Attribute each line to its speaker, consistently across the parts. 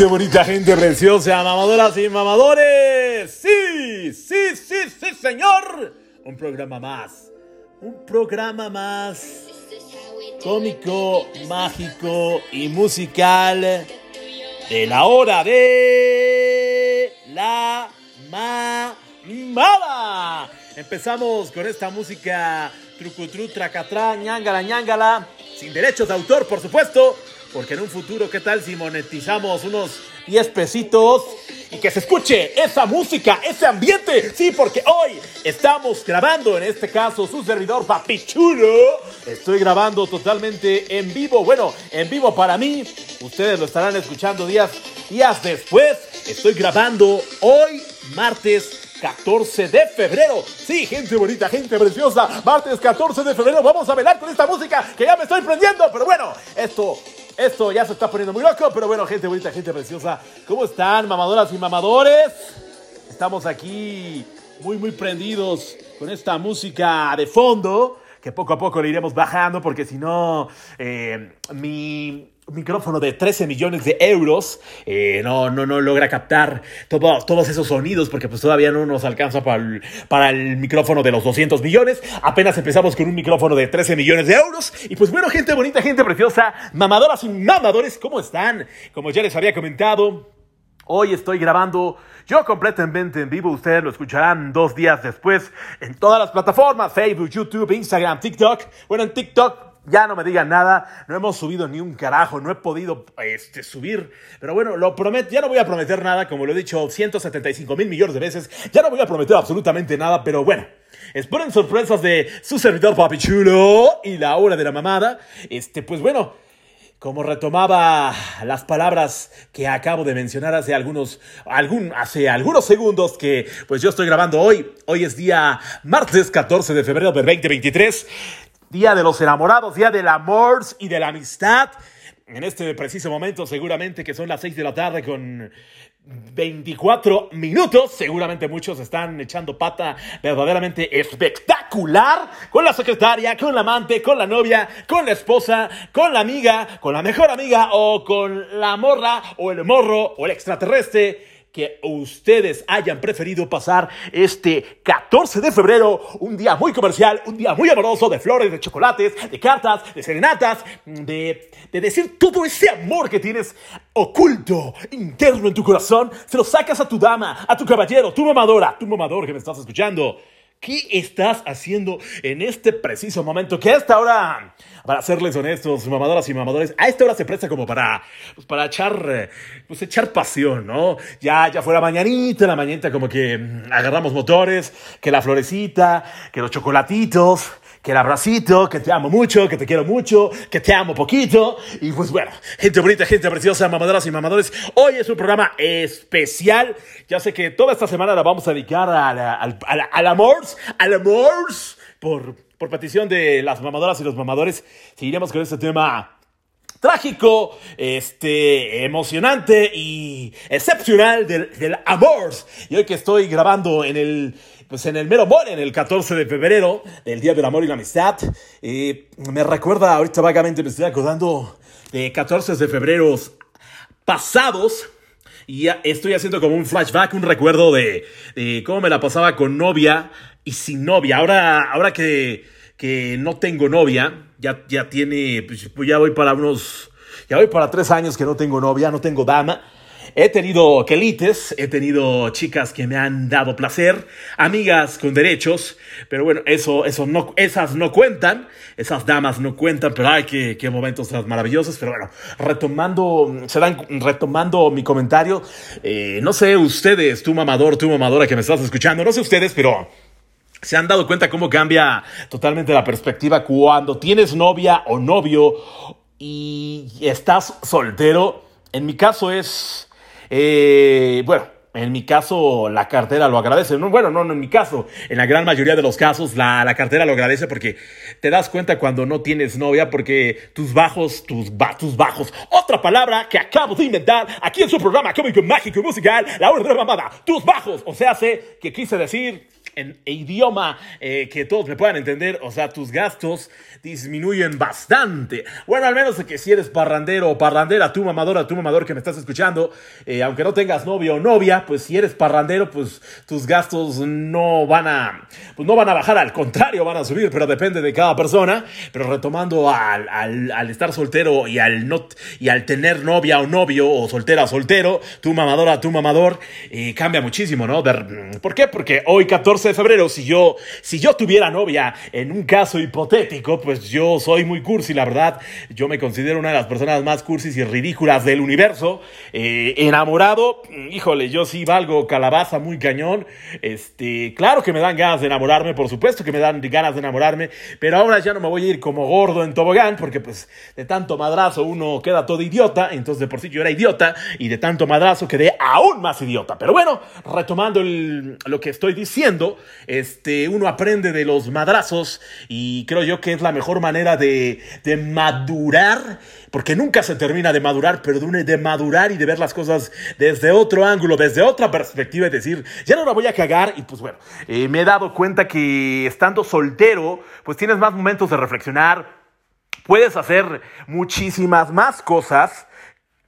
Speaker 1: Gente bonita, gente preciosa, mamadoras y mamadores. Sí, sí, sí, sí, señor. Un programa más. Un programa más cómico, mágico y musical de la hora de la mamada. Empezamos con esta música trucutru, tracatrá, ñangala, ñangala, sin derechos de autor, por supuesto. Porque en un futuro, ¿qué tal si monetizamos unos 10 pesitos y que se escuche esa música, ese ambiente? Sí, porque hoy estamos grabando, en este caso, su servidor Papichulo. Estoy grabando totalmente en vivo. Bueno, en vivo para mí. Ustedes lo estarán escuchando días, días después. Estoy grabando hoy, martes 14 de febrero. Sí, gente bonita, gente preciosa. Martes 14 de febrero. Vamos a velar con esta música que ya me estoy prendiendo. Pero bueno, esto esto ya se está poniendo muy loco, pero bueno, gente bonita, gente preciosa. ¿Cómo están, mamadoras y mamadores? Estamos aquí muy, muy prendidos con esta música de fondo, que poco a poco le iremos bajando, porque si no, eh, mi micrófono de 13 millones de euros eh, no, no, no logra captar todos esos sonidos porque pues todavía no nos alcanza para el, para el micrófono de los 200 millones. Apenas empezamos con un micrófono de 13 millones de euros. Y pues bueno, gente bonita, gente preciosa, mamadoras y mamadores, ¿cómo están? Como ya les había comentado, Hoy estoy grabando yo completamente en vivo. Ustedes lo escucharán dos días después en todas las plataformas: Facebook, YouTube, Instagram, TikTok. Bueno, en TikTok ya no me digan nada, no hemos subido ni un carajo, no he podido este, subir. Pero bueno, lo prometo, ya no voy a prometer nada, como lo he dicho 175 mil millones de veces, ya no voy a prometer absolutamente nada, pero bueno. Esperen sorpresas de su servidor Papi Chulo y la hora de la mamada. Este, pues bueno, como retomaba las palabras que acabo de mencionar hace algunos, algún, hace algunos segundos que pues yo estoy grabando hoy. Hoy es día martes 14 de febrero del 2023. Día de los enamorados, día del amor y de la amistad. En este preciso momento, seguramente que son las 6 de la tarde con 24 minutos. Seguramente muchos están echando pata verdaderamente espectacular con la secretaria, con la amante, con la novia, con la esposa, con la amiga, con la mejor amiga o con la morra o el morro o el extraterrestre que ustedes hayan preferido pasar este 14 de febrero, un día muy comercial, un día muy amoroso, de flores, de chocolates, de cartas, de serenatas, de, de decir todo ese amor que tienes oculto, interno en tu corazón, se lo sacas a tu dama, a tu caballero, tu mamadora, tu mamador que me estás escuchando. ¿Qué estás haciendo en este preciso momento? Que a esta hora, para serles honestos, mamadoras y mamadores, a esta hora se presta como para, pues para echar, pues echar pasión, ¿no? Ya, ya fuera mañanita, la mañanita como que mm, agarramos motores, que la florecita, que los chocolatitos, que el abracito, que te amo mucho, que te quiero mucho, que te amo poquito. Y pues bueno, gente bonita, gente preciosa, mamadoras y mamadores, hoy es un programa especial. Ya sé que toda esta semana la vamos a dedicar al, amor, al amor, por, por petición de las mamadoras y los mamadores. Seguiremos con este tema trágico, este, emocionante y excepcional del, del amor. Y hoy que estoy grabando en el pues en el mero mole, en el 14 de febrero, el Día del Amor y la Amistad. me recuerda, ahorita vagamente me estoy acordando de 14 de febrero pasados. Y estoy haciendo como un flashback, un recuerdo de, cómo me la pasaba con novia y sin novia. Ahora, ahora que, que no tengo novia, ya, ya tiene, pues, ya voy para unos, ya voy para tres años que no tengo novia, no tengo dama. He tenido quelites, he tenido chicas que me han dado placer, amigas con derechos, pero bueno, eso, eso no, esas no cuentan, esas damas no cuentan, pero ay, qué, qué momentos tan maravillosos. Pero bueno, retomando, se dan, retomando mi comentario, eh, no sé ustedes, tu mamador, tu mamadora que me estás escuchando, no sé ustedes, pero se han dado cuenta cómo cambia totalmente la perspectiva cuando tienes novia o novio y estás soltero. En mi caso es eh, bueno, en mi caso, la cartera lo agradece. No, bueno, no, no, en mi caso. En la gran mayoría de los casos, la, la, cartera lo agradece porque te das cuenta cuando no tienes novia, porque tus bajos, tus, tus bajos. Otra palabra que acabo de inventar aquí en su programa cómico, mágico y musical, La Hora de la Mamada. Tus bajos. O sea, sé que quise decir en idioma eh, que todos me puedan entender, o sea, tus gastos disminuyen bastante. Bueno, al menos que si eres parrandero o parrandera, tu mamadora, tu mamador que me estás escuchando, eh, aunque no tengas novio o novia, pues si eres parrandero, pues tus gastos no van a, pues no van a bajar, al contrario, van a subir, pero depende de cada persona. Pero retomando al, al, estar soltero y al, no, y al tener novia o novio, o soltera o soltero, tu mamadora, tu mamador, eh, cambia muchísimo, ¿no? ¿Por qué? Porque hoy 14 de febrero, si yo, si yo tuviera novia, en un caso hipotético, pues yo soy muy cursi, la verdad. Yo me considero una de las personas más cursis y ridículas del universo. Eh, enamorado, híjole, yo sí valgo calabaza muy cañón. Este, claro que me dan ganas de enamorarme, por supuesto que me dan ganas de enamorarme, pero ahora ya no me voy a ir como gordo en tobogán, porque pues de tanto madrazo uno queda todo idiota, entonces de por sí yo era idiota y de tanto madrazo quedé aún más idiota. Pero bueno, retomando lo que estoy diciendo, este, uno aprende de los madrazos y creo yo que es la mejor manera de, madurar, porque nunca se termina de madurar, pero de, madurar y de ver las cosas desde otro ángulo, desde otra perspectiva y decir, ya no la voy a cagar y pues bueno, eh, me he dado cuenta que estando soltero, pues tienes más momentos de reflexionar, puedes hacer muchísimas más cosas.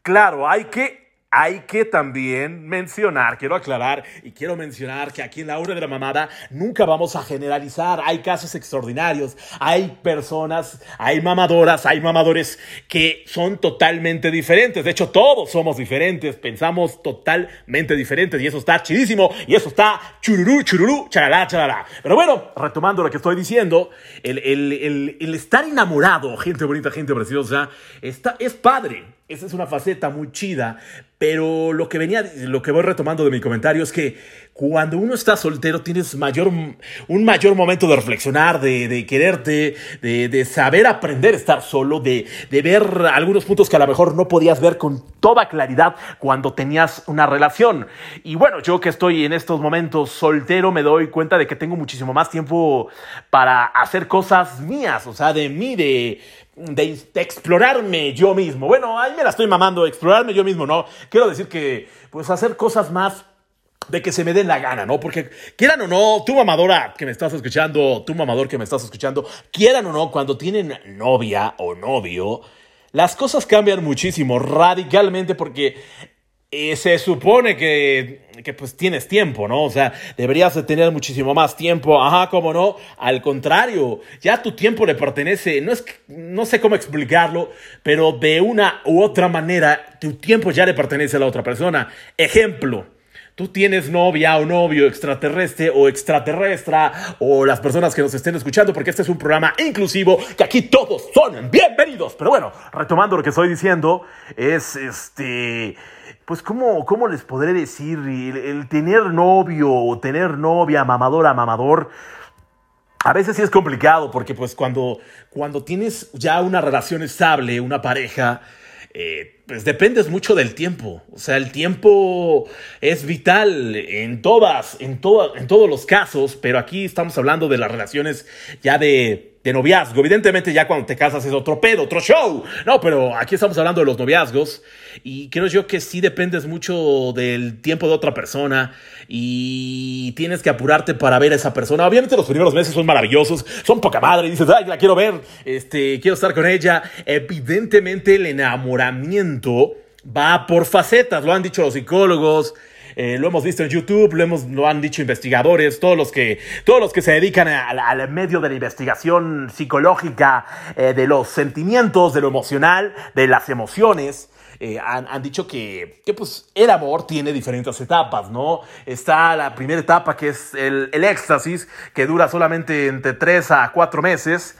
Speaker 1: Claro, hay que hay que también mencionar, quiero aclarar y quiero mencionar que aquí en la hora de la mamada nunca vamos a generalizar. Hay casos extraordinarios, hay personas, hay mamadoras, hay mamadores que son totalmente diferentes. De hecho, todos somos diferentes, pensamos totalmente diferentes y eso está chidísimo y eso está chururú, chururú, charalá, charalá. Pero bueno, retomando lo que estoy diciendo, el, el estar enamorado, gente bonita, gente preciosa, está, es padre esa es una faceta muy chida, pero lo que venía, lo que voy retomando de mi comentario es que cuando uno está soltero tienes mayor, un mayor momento de reflexionar, de, quererte, de, saber aprender a estar solo, de, ver algunos puntos que a lo mejor no podías ver con toda claridad cuando tenías una relación. Y bueno, yo que estoy en estos momentos soltero me doy cuenta de que tengo muchísimo más tiempo para hacer cosas mías, o sea, de mí, de de, explorarme yo mismo. Bueno, ahí me la estoy mamando, explorarme yo mismo, ¿no? Quiero decir que, pues, hacer cosas más de que se me den la gana, ¿no? Porque quieran o no, tu mamadora que me estás escuchando, tu mamador que me estás escuchando, quieran o no, cuando tienen novia o novio, las cosas cambian muchísimo, radicalmente, porque y se supone que, que, pues tienes tiempo, ¿no? O sea, deberías de tener muchísimo más tiempo. Ajá, cómo no. Al contrario, ya tu tiempo le pertenece. No es, no sé cómo explicarlo, pero de una u otra manera, tu tiempo ya le pertenece a la otra persona. Ejemplo. Tú tienes novia o novio extraterrestre o extraterrestre o las personas que nos estén escuchando porque este es un programa inclusivo que aquí todos son bienvenidos. Pero bueno, retomando lo que estoy diciendo, es este pues ¿cómo, cómo les podré decir? El, tener novio o tener novia, mamadora, mamador, a veces sí es complicado porque pues cuando, cuando tienes ya una relación estable, una pareja, eh, pues dependes mucho del tiempo. O sea, el tiempo es vital en todas, en, en todos los casos, pero aquí estamos hablando de las relaciones ya de de noviazgo. Evidentemente ya cuando te casas es otro pedo, otro show. No, pero aquí estamos hablando de los noviazgos y creo yo que sí dependes mucho del tiempo de otra persona y tienes que apurarte para ver a esa persona. Obviamente los primeros meses son maravillosos, son poca madre, dices, ay, la quiero ver, este, quiero estar con ella. Evidentemente el enamoramiento va por facetas, lo han dicho los psicólogos, eh, lo hemos visto en YouTube, lo, hemos, lo han dicho investigadores, todos los que, todos los que se dedican al medio de la investigación psicológica, eh, de los sentimientos, de lo emocional, de las emociones. Eh, han, dicho que, que, pues, el amor tiene diferentes etapas, ¿no? Está la primera etapa que es el, éxtasis, que dura solamente entre 3 a 4 meses.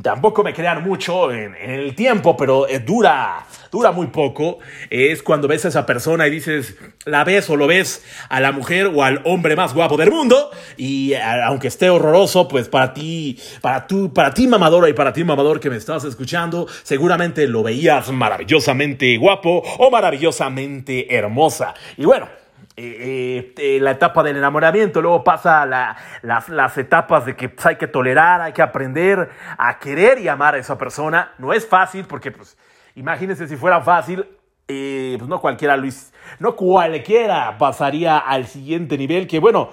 Speaker 1: Tampoco me crean mucho en, el tiempo, pero dura, dura muy poco. es cuando ves a esa persona y dices, la ves o lo ves a la mujer o al hombre más guapo del mundo. Y aunque esté horroroso, pues para ti, para tú, para ti mamadora y para ti mamador que me estás escuchando, seguramente lo veías maravillosamente guapo o maravillosamente hermosa. Y bueno, eh, eh, la etapa del enamoramiento, luego pasa las, etapas de que pues, hay que tolerar, hay que aprender a querer y amar a esa persona. No es fácil porque, pues, imagínense si fuera fácil, eh, pues no cualquiera, Luis, no cualquiera pasaría al siguiente nivel, que bueno,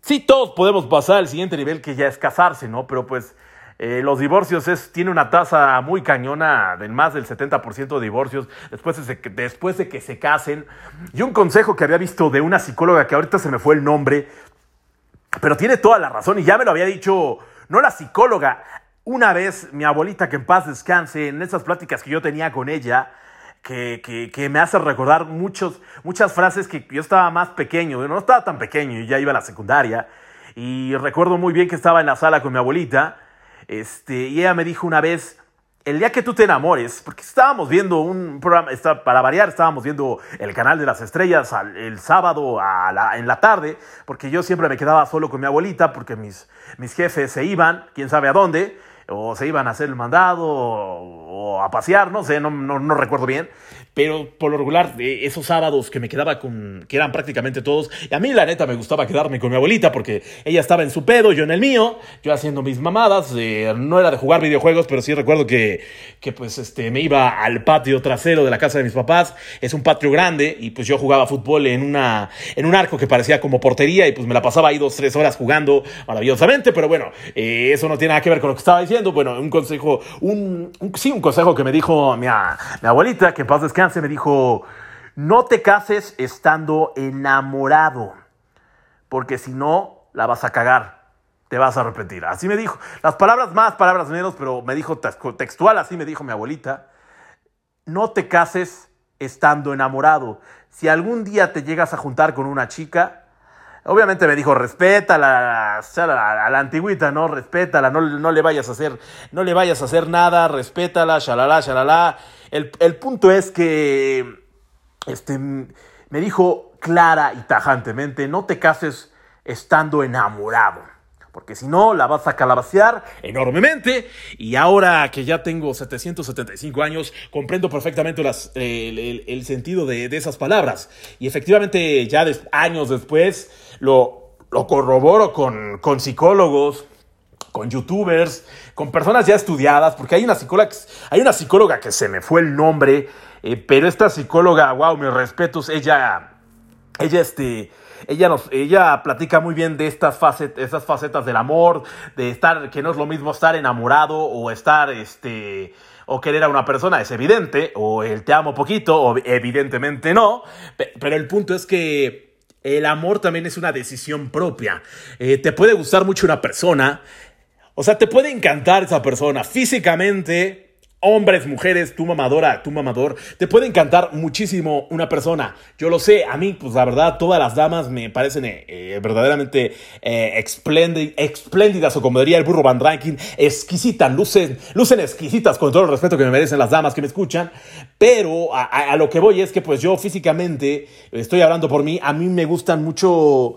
Speaker 1: sí, todos podemos pasar al siguiente nivel que ya es casarse, ¿no? Pero pues eh, los divorcios es, tiene una tasa muy cañona de más del 70% de divorcios después de, después de que se casen. Y un consejo que había visto de una psicóloga que ahorita se me fue el nombre, pero tiene toda la razón y ya me lo había dicho, no la psicóloga, una vez mi abuelita que en paz descanse, en esas pláticas que yo tenía con ella, que, que, me hace recordar muchos, muchas frases que yo estaba más pequeño, no estaba tan pequeño, y ya iba a la secundaria, y recuerdo muy bien que estaba en la sala con mi abuelita, este, y ella me dijo una vez, el día que tú te enamores, porque estábamos viendo un programa, para variar, estábamos viendo el canal de las estrellas el sábado en la tarde, porque yo siempre me quedaba solo con mi abuelita, porque mis, mis jefes se iban, quién sabe a dónde, o se iban a hacer el mandado, o, a pasear, no sé, no, no recuerdo bien pero por lo regular, esos sábados que me quedaba con, que eran prácticamente todos, y a mí la neta me gustaba quedarme con mi abuelita porque ella estaba en su pedo, yo en el mío, yo haciendo mis mamadas, eh, no era de jugar videojuegos, pero sí recuerdo que, que pues este, me iba al patio trasero de la casa de mis papás, es un patio grande, y pues yo jugaba fútbol en, una, en un arco que parecía como portería, y pues me la pasaba ahí dos, tres horas jugando maravillosamente, pero bueno, eh, eso no tiene nada que ver con lo que estaba diciendo, bueno, un consejo, un, sí, un consejo que me dijo mi, mi abuelita, que en paz descanse, se me dijo, no te cases estando enamorado, porque si no, la vas a cagar, te vas a arrepentir. Así me dijo, las palabras más, palabras menos, pero me dijo textual, así me dijo mi abuelita, no te cases estando enamorado. Si algún día te llegas a juntar con una chica, Obviamente me dijo, respétala, a la antigüita, ¿no? Respétala, no, no, le vayas a hacer, no le vayas a hacer nada, respétala, shalala, shalala. El, el punto es que este, me dijo clara y tajantemente, no te cases estando enamorado porque si no la vas a calabacear enormemente. Y ahora que ya tengo 775 años, comprendo perfectamente las, el, sentido de, esas palabras. Y efectivamente, ya años después, lo, lo corroboro con, con psicólogos, con youtubers, con personas ya estudiadas, porque hay una psicóloga, hay una psicóloga que se me fue el nombre, eh, pero esta psicóloga, wow, mis respetos, ella, ella, este, ella, nos, ella platica muy bien de estas, facetas, esas facetas del amor, de estar, que no es lo mismo estar enamorado o estar, este, o querer a una persona, es evidente, o el te amo poquito, o evidentemente no, pero el punto es que el amor también es una decisión propia. Eh, te puede gustar mucho una persona, o sea, te puede encantar esa persona físicamente, Hombres, mujeres, tu mamadora, tu mamador, te puede encantar muchísimo una persona. Yo lo sé, a mí, pues la verdad, todas las damas me parecen eh, eh, verdaderamente eh, espléndidas, o como diría el burro Van Ranking, exquisitas, lucen, lucen exquisitas con todo el respeto que me merecen las damas que me escuchan. Pero a, lo que voy es que, pues yo físicamente, estoy hablando por mí, a mí me gustan mucho,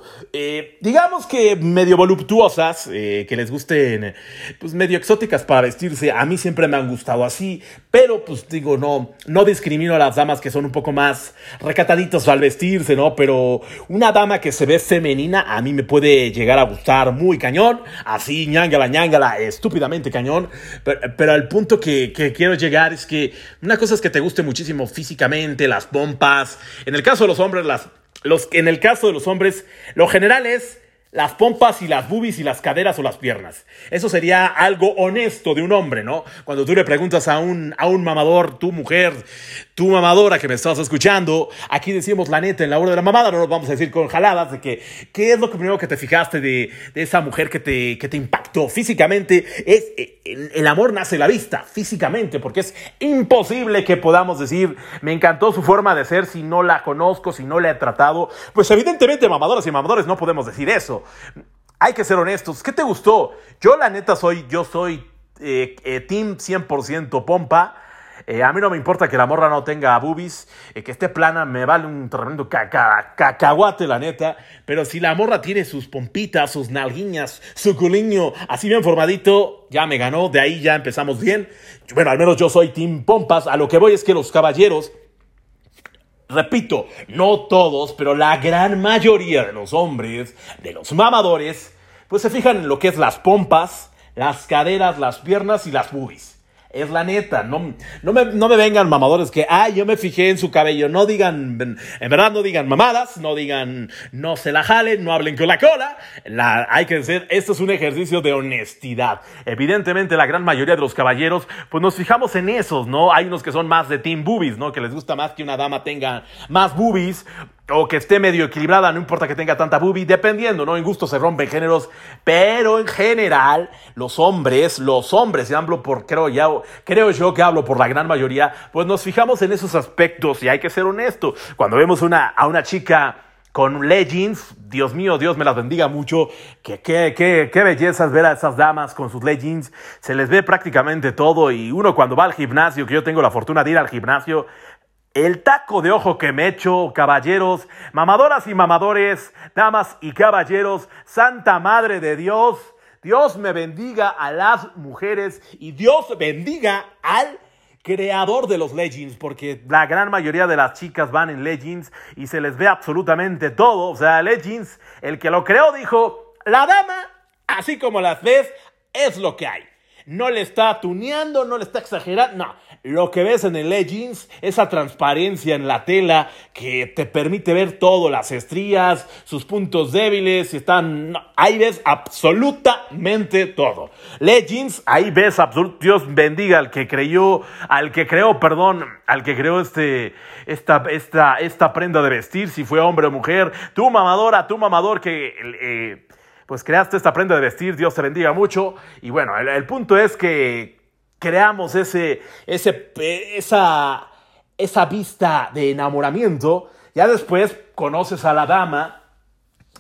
Speaker 1: digamos que medio voluptuosas, que les gusten, pues medio exóticas para vestirse. A mí siempre me han gustado así, pero pues digo, no, no discrimino a las damas que son un poco más recataditos al vestirse, ¿no? Pero una dama que se ve femenina a mí me puede llegar a gustar muy cañón, así ñangala, ñangala, estúpidamente cañón, pero, al punto que, que quiero llegar es que una cosa es que te guste muchísimo físicamente, las pompas, en el caso de los hombres, las, los, en el caso de los hombres, lo general es las pompas y las boobies y las caderas o las piernas. Eso sería algo honesto de un hombre, ¿no? Cuando tú le preguntas a un, a un mamador, tu mujer, tu mamadora que me estás escuchando, aquí decimos la neta en la hora de la mamada, no nos vamos a decir con jaladas de que, ¿qué es lo primero que te fijaste de, de esa mujer que te, que te impactó físicamente? Es, eh, el, el amor nace la vista, físicamente, porque es imposible que podamos decir, me encantó su forma de ser si no la conozco, si no la he tratado. Pues evidentemente, mamadoras y mamadores no podemos decir eso. Hay que ser honestos. ¿Qué te gustó? Yo la neta soy, yo soy eh, eh, team 100% pompa. Eh, a mí no me importa que la morra no tenga boobies, que esté plana, me vale un tremendo cacahuate, la neta. Pero si la morra tiene sus pompitas, sus nalguiñas, su culiño así bien formadito, ya me ganó. De ahí ya empezamos bien. Bueno, al menos yo soy Team Pompas. A lo que voy es que los caballeros Repito, no todos, pero la gran mayoría de los hombres, de los mamadores, pues se fijan en lo que es las pompas, las caderas, las piernas y las boobies. Es la neta, no, no, me, no me vengan mamadores que, ay, yo me fijé en su cabello. No digan, en verdad no digan mamadas, no digan, no se la jalen, no hablen con la cola. La, hay que decir, esto es un ejercicio de honestidad. Evidentemente la gran mayoría de los caballeros, pues nos fijamos en esos, ¿no? Hay unos que son más de team boobies, ¿no? Que les gusta más que una dama tenga más boobies o que esté medio equilibrada, no importa que tenga tanta boobie, dependiendo, ¿no? En gusto se rompen géneros, pero en general, los hombres, los hombres, y hablo por, creo, ya, creo yo que hablo por la gran mayoría, pues nos fijamos en esos aspectos y hay que ser honesto. Cuando vemos una, a una chica con leggings, Dios mío, Dios me las bendiga mucho, que qué bellezas ver a esas damas con sus leggings, se les ve prácticamente todo y uno cuando va al gimnasio, que yo tengo la fortuna de ir al gimnasio, el taco de ojo que me echo, caballeros, mamadoras y mamadores, damas y caballeros, Santa Madre de Dios, Dios me bendiga a las mujeres y Dios bendiga al creador de los Legends, porque la gran mayoría de las chicas van en Legends y se les ve absolutamente todo. O sea, Legends, el que lo creó dijo, la dama, así como las ves, es lo que hay. No le está tuneando, no le está exagerando, no lo que ves en el Legends, esa transparencia en la tela que te permite ver todo, las estrías, sus puntos débiles, están, ahí ves absolutamente todo. Legends, ahí ves, Dios bendiga al que creyó, al que creó, perdón, al que creó este, esta, esta, esta prenda de vestir, si fue hombre o mujer, tu mamadora, tu mamador que... Eh, pues creaste esta prenda de vestir, Dios te bendiga mucho. Y bueno, el punto es que creamos ese, ese, esa, esa vista de enamoramiento, ya después conoces a la dama,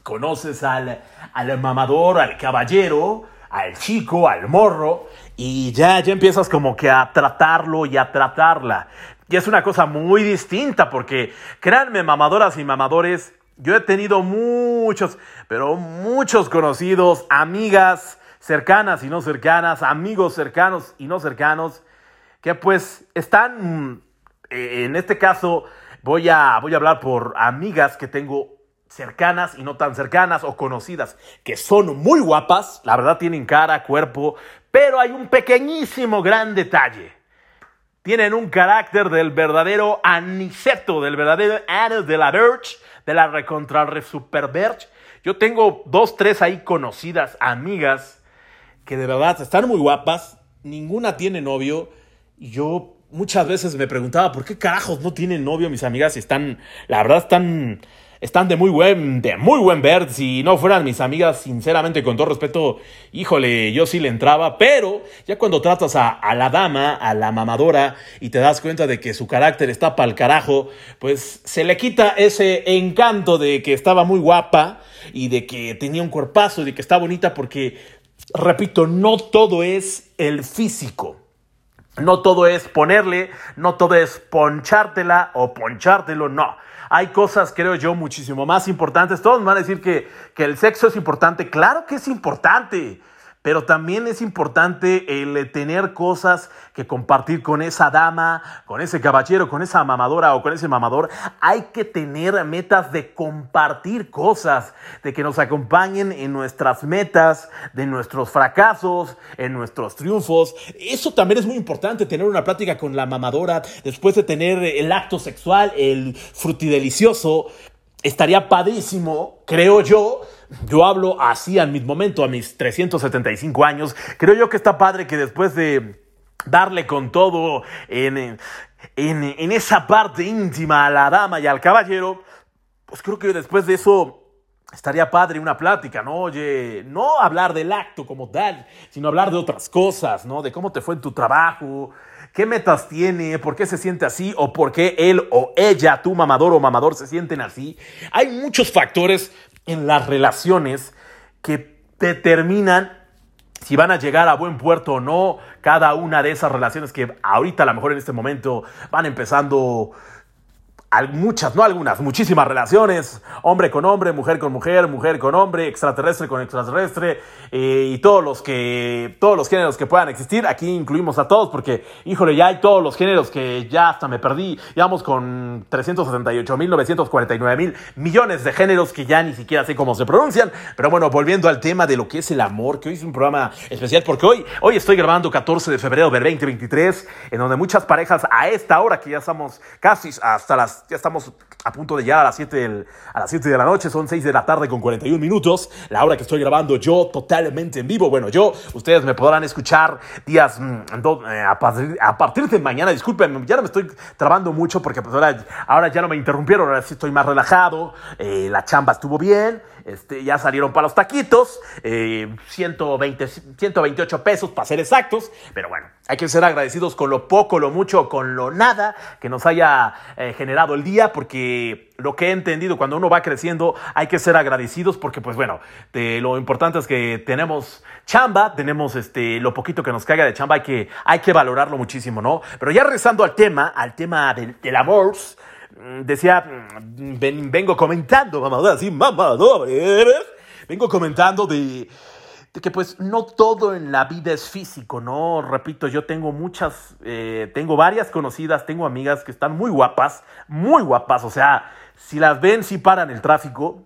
Speaker 1: conoces al, al mamador, al caballero, al chico, al morro, y ya, ya empiezas como que a tratarlo y a tratarla. Y es una cosa muy distinta porque, créanme, mamadoras y mamadores, yo he tenido muchos, pero muchos conocidos, amigas, cercanas y no cercanas, amigos cercanos y no cercanos, que pues están, eh, en este caso voy a, voy a hablar por amigas que tengo cercanas y no tan cercanas o conocidas, que son muy guapas, la verdad tienen cara, cuerpo, pero hay un pequeñísimo gran detalle. Tienen un carácter del verdadero aniceto, del verdadero Anne de la Birch, de la recontra super Birch. Yo tengo dos, tres ahí conocidas, amigas, que de verdad están muy guapas, ninguna tiene novio. Y yo muchas veces me preguntaba, ¿por qué carajos no tienen novio mis amigas? Y están, la verdad, están, están de muy buen, de muy buen ver. Si no fueran mis amigas, sinceramente, con todo respeto, híjole, yo sí le entraba. Pero ya cuando tratas a, la dama, a la mamadora, y te das cuenta de que su carácter está para el carajo, pues se le quita ese encanto de que estaba muy guapa y de que tenía un cuerpazo y de que está bonita porque repito, no todo es el físico. No todo es ponerle, no todo es ponchártela o ponchártelo, no. Hay cosas, creo yo, muchísimo más importantes. Todos me van a decir que, que el sexo es importante. Claro que es importante. Pero también es importante el tener cosas que compartir con esa dama, con ese caballero, con esa mamadora o con ese mamador. Hay que tener metas de compartir cosas, de que nos acompañen en nuestras metas, de nuestros fracasos, en nuestros triunfos. Eso también es muy importante, tener una plática con la mamadora después de tener el acto sexual, el frutidelicioso. Estaría padrísimo, creo yo, yo hablo así en mi momento, a mis 375 años. Creo yo que está padre que después de darle con todo en, en, esa parte íntima a la dama y al caballero, pues creo que después de eso estaría padre una plática, ¿no? Oye, no hablar del acto como tal, sino hablar de otras cosas, ¿no? De cómo te fue en tu trabajo, qué metas tiene, por qué se siente así o por qué él o ella, tu mamador o mamador, se sienten así. Hay muchos factores en las relaciones que determinan si van a llegar a buen puerto o no, cada una de esas relaciones que ahorita a lo mejor en este momento van empezando muchas, no algunas, muchísimas relaciones, hombre con hombre, mujer con mujer, mujer con hombre, extraterrestre con extraterrestre, eh, y todos los que, todos los géneros que puedan existir, aquí incluimos a todos, porque, híjole, ya hay todos los géneros que ya hasta me perdí, vamos con 378 mil, 949 mil millones de géneros que ya ni siquiera sé cómo se pronuncian, pero bueno, volviendo al tema de lo que es el amor, que hoy es un programa especial, porque hoy, hoy estoy grabando 14 de febrero del 2023, en donde muchas parejas a esta hora, que ya estamos casi hasta las ya estamos a punto de llegar a las 7 a las 7 de la noche, son 6 de la tarde con 41 minutos, la hora que estoy grabando yo totalmente en vivo. Bueno, yo, ustedes me podrán escuchar días mm, eh, a, partir, de mañana, disculpen, ya no me estoy trabando mucho porque pues ahora, ahora ya no me interrumpieron, ahora sí estoy más relajado, eh, la chamba estuvo bien, este, ya salieron para los taquitos, 120, eh, 128 pesos para ser exactos, pero bueno, hay que ser agradecidos con lo poco, lo mucho, con lo nada que nos haya eh, generado el día, porque lo que he entendido, cuando uno va creciendo, hay que ser agradecidos, porque pues bueno, lo importante es que tenemos chamba, tenemos este, lo poquito que nos caiga de chamba, hay que, hay que valorarlo muchísimo, ¿no? Pero ya regresando al tema, al tema del, amor, decía, mm, vengo comentando, mamador, así, mamador, vengo comentando de, de, que pues no todo en la vida es físico, ¿no? Repito, yo tengo muchas, eh, tengo varias conocidas, tengo amigas que están muy guapas, muy guapas, o sea, si las ven, si paran el tráfico,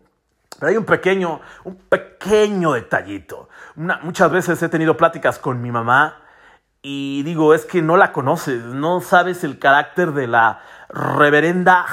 Speaker 1: pero hay un pequeño, un pequeño detallito. muchas veces he tenido pláticas con mi mamá y digo, es que no la conoces, no sabes el carácter de la reverenda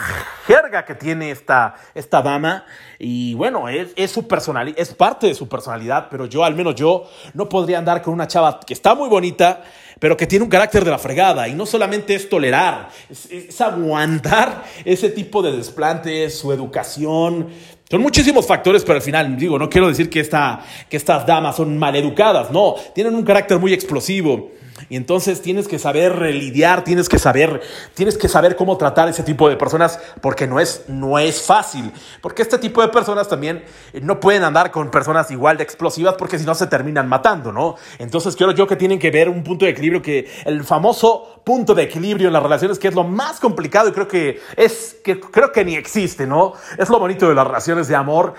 Speaker 1: jerga que tiene esta, esta dama. Y bueno, es, su personalidad, es parte de su personalidad, pero yo, al menos yo, no podría andar con una chava que está muy bonita, pero que tiene un carácter de la fregada. Y no solamente es tolerar, es, aguantar ese tipo de desplantes, su educación. Son muchísimos factores, pero al final, digo, no quiero decir que, esta, que estas damas son maleducadas, no, tienen un carácter muy explosivo. Y entonces tienes que saber lidiar, tienes que saber, tienes que saber cómo tratar ese tipo de personas porque no es, no es fácil. Porque este tipo de personas también eh, no pueden andar con personas igual de explosivas porque si no se terminan matando, ¿no? Entonces creo yo que tienen que ver un punto de equilibrio que el famoso punto de equilibrio en las relaciones que es lo más complicado y creo que es que creo que ni existe, ¿no? Es lo bonito de las relaciones de amor,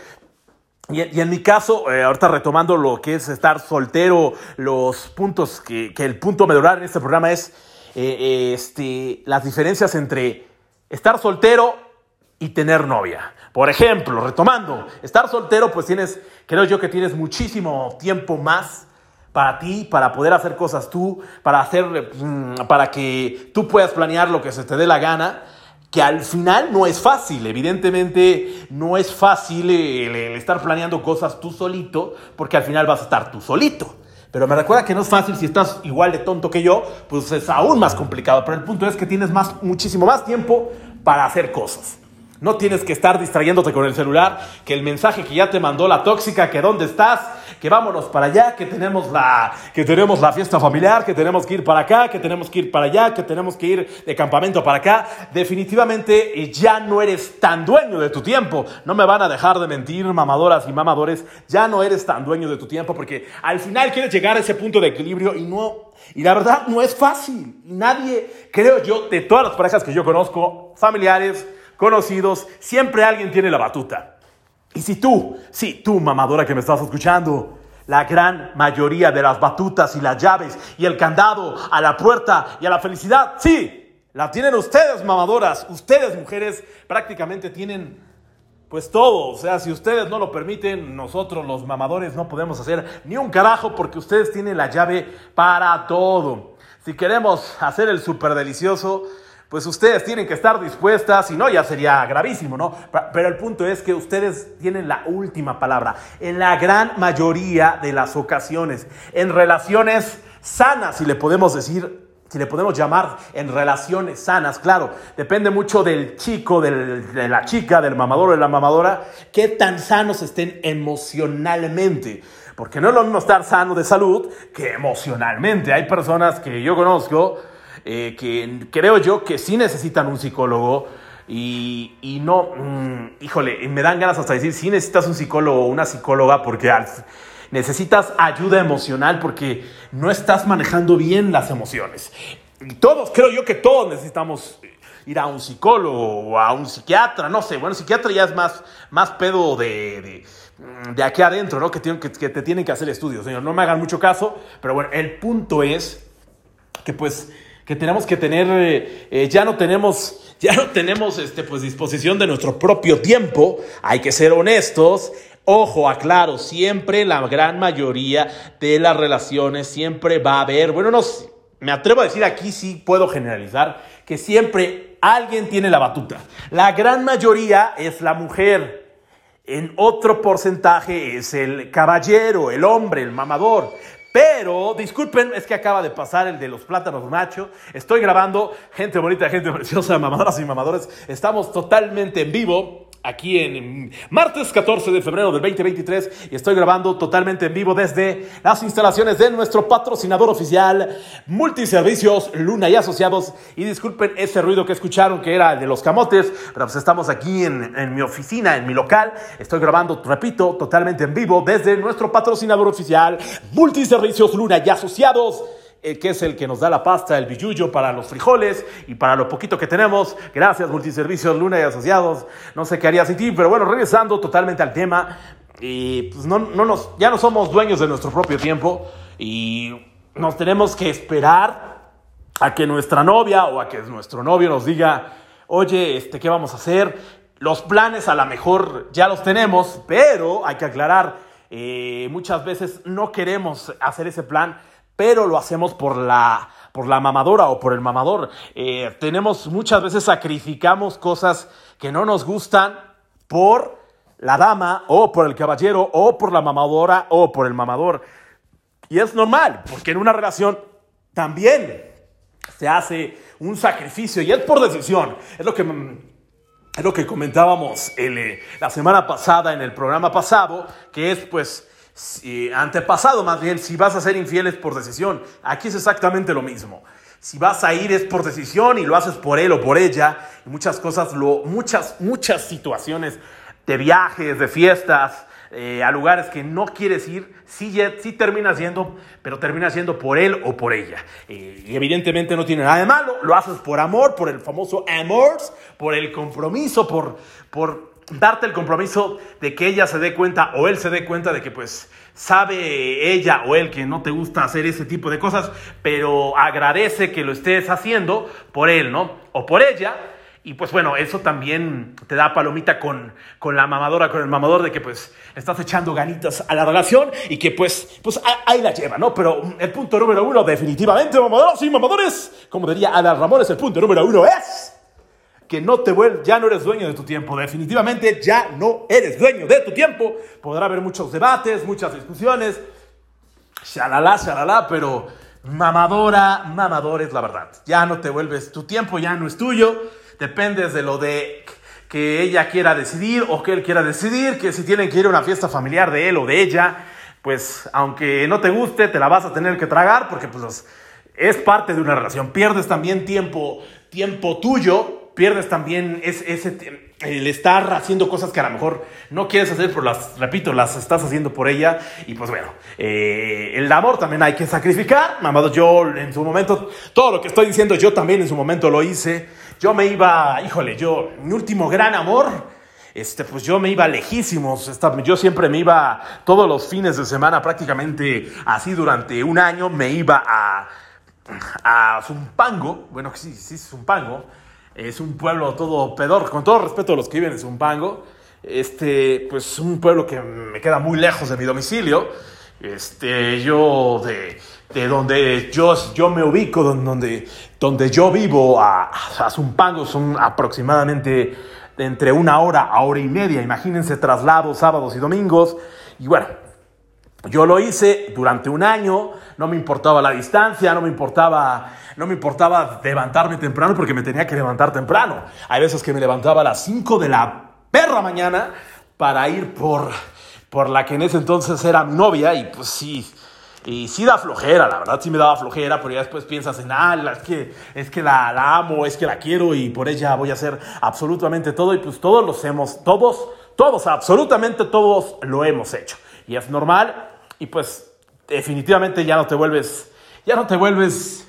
Speaker 1: y, en mi caso, eh, ahorita retomando lo que es estar soltero, los puntos que, el punto medular en este programa es eh, este, las diferencias entre estar soltero y tener novia. Por ejemplo, retomando, estar soltero, pues tienes, creo yo que tienes muchísimo tiempo más para ti, para poder hacer cosas tú, para hacer, mm, para que tú puedas planear lo que se te dé la gana que al final no es fácil, evidentemente no es fácil el, estar planeando cosas tú solito, porque al final vas a estar tú solito. Pero me recuerda que no es fácil si estás igual de tonto que yo, pues es aún más complicado. Pero el punto es que tienes más, muchísimo más tiempo para hacer cosas. No tienes que estar distrayéndote con el celular, que el mensaje que ya te mandó la tóxica, que dónde estás, que vámonos para allá, que tenemos la, que tenemos la fiesta familiar, que tenemos que ir para acá, que tenemos que ir para allá, que tenemos que ir de campamento para acá. Definitivamente eh, ya no eres tan dueño de tu tiempo. No me van a dejar de mentir, mamadoras y mamadores. Ya no eres tan dueño de tu tiempo porque al final quieres llegar a ese punto de equilibrio y no y la verdad no es fácil. Nadie, creo yo, de todas las parejas que yo conozco, familiares, conocidos, siempre alguien tiene la batuta. Y si tú, sí, tú, mamadora que me estás escuchando, la gran mayoría de las batutas y las llaves y el candado a la puerta y a la felicidad, sí, la tienen ustedes, mamadoras. Ustedes, mujeres, prácticamente tienen pues todo. O sea, si ustedes no lo permiten, nosotros los mamadores no podemos hacer ni un carajo porque ustedes tienen la llave para todo. Si queremos hacer el súper delicioso, pues ustedes tienen que estar dispuestas, si no ya sería gravísimo, ¿no? Pero el punto es que ustedes tienen la última palabra en la gran mayoría de las ocasiones, en relaciones sanas, si le podemos decir, si le podemos llamar en relaciones sanas, claro, depende mucho del chico, de la chica, del mamador o de la mamadora, qué tan sanos estén emocionalmente. Porque no es lo mismo estar sano de salud que emocionalmente. Hay personas que yo conozco eh, que creo yo que sí necesitan un psicólogo y, y no, mm, híjole, me dan ganas hasta decir, sí necesitas un psicólogo o una psicóloga porque necesitas ayuda emocional porque no estás manejando bien las emociones. Y todos, creo yo que todos necesitamos ir a un psicólogo o a un psiquiatra, no sé, bueno, psiquiatra ya es más, más pedo de, de, aquí adentro, ¿no? Que, tienen, que, te tienen que hacer estudios, señor, no me hagan mucho caso, pero bueno, el punto es que pues que tenemos que tener, eh, eh, ya no tenemos, ya no tenemos este, pues, disposición de nuestro propio tiempo, hay que ser honestos, Ojo, aclaro, siempre la gran mayoría de las relaciones siempre va a haber, bueno, no me atrevo a decir aquí sí puedo generalizar, que siempre alguien tiene la batuta. La gran mayoría es la mujer. En otro porcentaje es el caballero, el hombre, el mamador. Pero, disculpen, es que acaba de pasar el de los plátanos macho. Estoy grabando, gente bonita, gente preciosa, mamadoras y mamadores. Estamos totalmente en vivo aquí en martes 14 de febrero del 2023 y estoy grabando totalmente en vivo desde las instalaciones de nuestro patrocinador oficial Multiservicios Luna y Asociados. Y disculpen ese ruido que escucharon que era de los camotes, pero pues estamos aquí en, en mi oficina, en mi local, estoy grabando, repito, totalmente en vivo desde nuestro patrocinador oficial Multiservicios Luna y Asociados eh, que es el que nos da la pasta, el billuyo para los frijoles y para lo poquito que tenemos. Gracias, Multiservicios Luna y Asociados. No sé qué haría sin ti, pero bueno, regresando totalmente al tema. Y pues no, no nos, ya no somos dueños de nuestro propio tiempo y nos tenemos que esperar a que nuestra novia o a que nuestro novio nos diga, oye, este, ¿qué vamos a hacer? Los planes a lo mejor ya los tenemos, pero hay que aclarar, eh, muchas veces no queremos hacer ese plan pero lo hacemos por la, por la mamadora o por el mamador. Eh, tenemos muchas veces sacrificamos cosas que no nos gustan por la dama o por el caballero o por la mamadora o por el mamador. Y es normal, porque en una relación también se hace un sacrificio y es por decisión. Es lo que, es lo que comentábamos eh, la semana pasada en el programa pasado, que es pues si, antepasado más bien, si vas a ser infieles por decisión. Aquí es exactamente lo mismo. Si vas a ir es por decisión y lo haces por él o por ella. Muchas cosas, lo, muchas, muchas situaciones de viajes, de fiestas, eh, a lugares que no quieres ir, sí, sí terminas yendo, pero terminas yendo por él o por ella. Eh, y evidentemente no tiene nada de malo, lo haces por amor, por el famoso amor, por el compromiso, por, por darte el compromiso de que ella se dé cuenta o él se dé cuenta de que pues sabe ella o él que no te gusta hacer ese tipo de cosas, pero agradece que lo estés haciendo por él, ¿no? O por ella. Y pues bueno, eso también te da palomita con, con la mamadora, con el mamador de que pues estás echando ganitas a la relación y que pues, pues ahí la lleva, ¿no? Pero el punto número uno, definitivamente, mamadoras y mamadores, como diría Ada Ramones, el punto número uno es que no te vuelves, ya no eres dueño de tu tiempo. Definitivamente ya no eres dueño de tu tiempo. Podrá haber muchos debates, muchas discusiones, shalala, shalala, pero mamadora, mamador es la verdad. Ya no te vuelves, tu tiempo ya no es tuyo. Dependes de lo de que ella quiera decidir o que él quiera decidir, que si tienen que ir a una fiesta familiar de él o de ella, pues aunque no te guste, te la vas a tener que tragar porque pues es parte de una relación. Pierdes también tiempo, tiempo tuyo pierdes también ese, el estar haciendo cosas que a lo mejor no quieres hacer, pero las, repito, las estás haciendo por ella. Y pues bueno, eh, el amor también hay que sacrificar. Mamado, yo en su momento, todo lo que estoy diciendo, yo también en su momento lo hice. Yo me iba, híjole, yo, mi último gran amor, este, pues yo me iba lejísimos. Yo siempre me iba todos los fines de semana, prácticamente así durante un año, me iba a, a Zumpango. Bueno, sí, sí, Zumpango es un pueblo todo pedor, con todo respeto a los que viven en Zumpango. Este, pues un pueblo que me queda muy lejos de mi domicilio. Este, yo de, de donde yo, yo me ubico, donde, donde yo vivo a, a Zumpango son aproximadamente entre una hora a hora y media. Imagínense traslados sábados y domingos. Y bueno, yo lo hice durante un año, no me importaba la distancia, no me importaba, no me importaba levantarme temprano porque me tenía que levantar temprano. Hay veces que me levantaba a las 5 de la perra mañana para ir por, por la que en ese entonces era mi novia y pues sí, y sí da flojera, la verdad sí me daba flojera, pero ya después piensas en, ah, es que, es que la, la amo, es que la quiero y por ella voy a hacer absolutamente todo y pues todos lo hemos, todos, todos, absolutamente todos lo hemos hecho. Y es normal, y pues definitivamente ya no te vuelves, ya no te vuelves,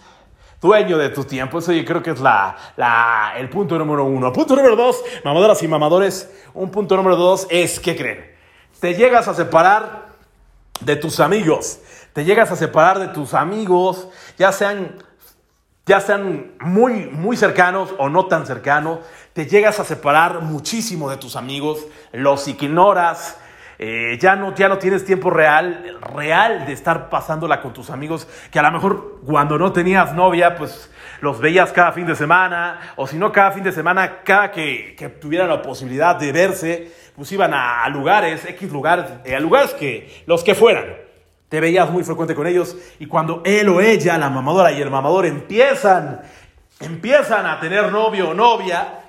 Speaker 1: dueño de tu tiempo. Eso yo creo que es la, la, el punto número uno. Punto número dos, mamadoras y mamadores. Un punto número dos es, ¿qué creen? Te llegas a separar de tus amigos. Te llegas a separar de tus amigos, ya sean, ya sean muy, muy cercanos o no tan cercanos. Te llegas a separar muchísimo de tus amigos, los ignoras, eh, ya, no, ya no tienes tiempo real, real de estar pasándola con tus amigos, que a lo mejor cuando no tenías novia, pues los veías cada fin de semana, o si no cada fin de semana, cada que, que tuvieran la posibilidad de verse, pues iban a, lugares, X lugares, eh, a lugares que los que fueran. Te veías muy frecuente con ellos y cuando él o ella, la mamadora y el mamador empiezan, empiezan a tener novio o novia,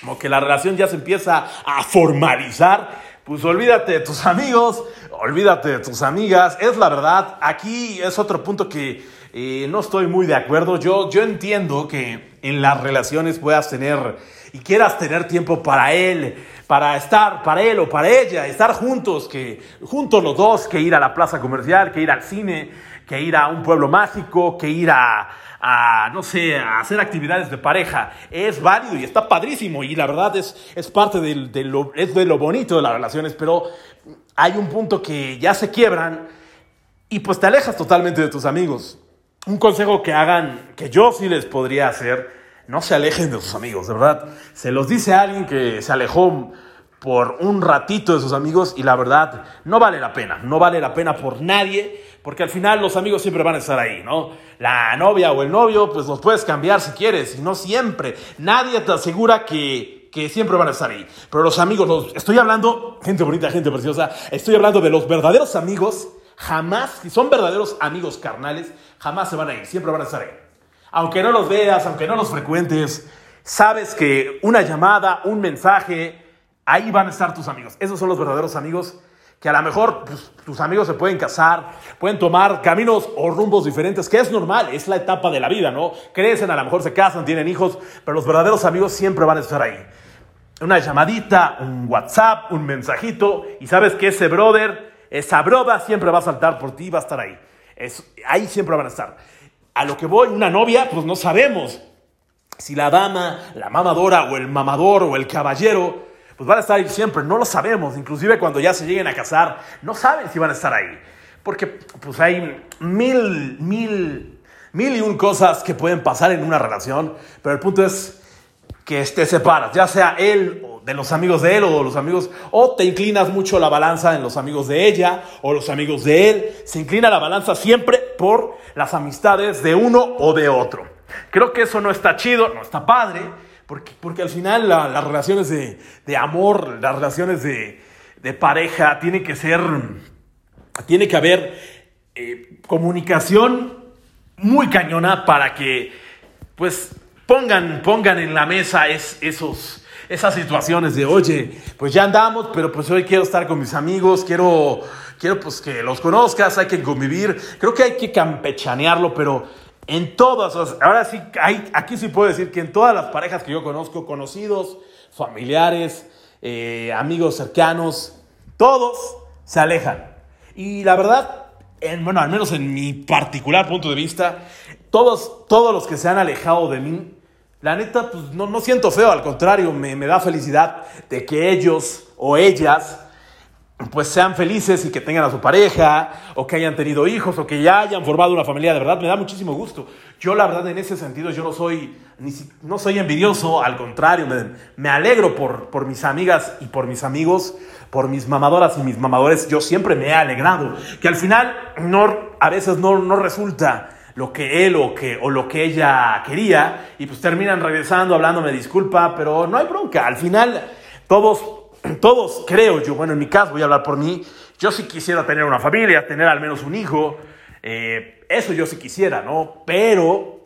Speaker 1: como que la relación ya se empieza a formalizar, pues olvídate de tus amigos, olvídate de tus amigas. Es la verdad, aquí es otro punto que eh, no estoy muy de acuerdo. Yo, yo entiendo que en las relaciones puedas tener y quieras tener tiempo para él, para estar, para él o para ella, estar juntos, que juntos los dos, que ir a la plaza comercial, que ir al cine, que ir a un pueblo mágico, que ir a, a, no sé, a hacer actividades de pareja. Es válido y está padrísimo y la verdad es, es parte de, lo, es de lo bonito de las relaciones, pero hay un punto que ya se quiebran y pues te alejas totalmente de tus amigos. Un consejo que hagan, que yo sí les podría hacer, no se alejen de sus amigos, de verdad. Se los dice alguien que se alejó por un ratito de sus amigos y la verdad no vale la pena, no vale la pena por nadie, porque al final los amigos siempre van a estar ahí, ¿no? La novia o el novio, pues los puedes cambiar si quieres, y no siempre. Nadie te asegura que, que siempre van a estar ahí. Pero los amigos, los, estoy hablando, gente bonita, gente preciosa, estoy hablando de los verdaderos amigos, jamás, si son verdaderos amigos carnales, jamás se van a ir, siempre van a estar ahí. Aunque no los veas, aunque no los frecuentes, sabes que una llamada, un mensaje, Ahí van a estar tus amigos. Esos son los verdaderos amigos que a lo mejor pues, tus amigos se pueden casar, pueden tomar caminos o rumbos diferentes, que es normal, es la etapa de la vida, ¿no? Crecen, a lo mejor se casan, tienen hijos, pero los verdaderos amigos siempre van a estar ahí. Una llamadita, un WhatsApp, un mensajito, y sabes que ese brother, esa broda siempre va a saltar por ti y va a estar ahí. ahí siempre van a estar. A lo que voy, una novia, pues no sabemos si la dama, la mamadora o el mamador o el caballero pues van a estar ahí siempre, no lo sabemos, inclusive cuando ya se lleguen a casar, no saben si van a estar ahí, porque pues hay mil, mil, mil y un cosas que pueden pasar en una relación, pero el punto es que te separas, ya sea él de los amigos de él o los amigos, o te inclinas mucho la balanza en los amigos de ella o los amigos de él, se inclina la balanza siempre por las amistades de uno o de otro. Creo que eso no está chido, no está padre, porque, porque al final las relaciones de, amor, las relaciones de, pareja, tiene que ser, tiene que haber eh, comunicación muy cañona para que, pues, pongan, pongan en la mesa esos, esas situaciones de, oye, pues ya andamos, pero pues hoy quiero estar con mis amigos, quiero, quiero pues que los conozcas, hay que convivir. Creo que hay que campechanearlo, pero en todas, ahora sí, hay, aquí sí puedo decir que en todas las parejas que yo conozco, conocidos, familiares, eh, amigos cercanos, todos se alejan. Y la verdad, en, bueno, al menos en mi particular punto de vista, todos, todos los que se han alejado de mí, la neta, pues no, no siento feo, al contrario, me, me da felicidad de que ellos o ellas pues sean felices y que tengan a su pareja, o que hayan tenido hijos, o que ya hayan formado una familia, de verdad me da muchísimo gusto. Yo la verdad en ese sentido yo no soy, no soy envidioso, al contrario, me, alegro por, por mis amigas y por mis amigos, por mis mamadoras y mis mamadores, yo siempre me he alegrado, que al final no, a veces no, no resulta lo que él o, que, o lo que ella quería, y pues terminan regresando, hablándome disculpa, pero no hay bronca, al final todos todos creo yo, bueno, en mi caso voy a hablar por mí, yo sí quisiera tener una familia, tener al menos un hijo, eh, eso yo sí quisiera, ¿no? Pero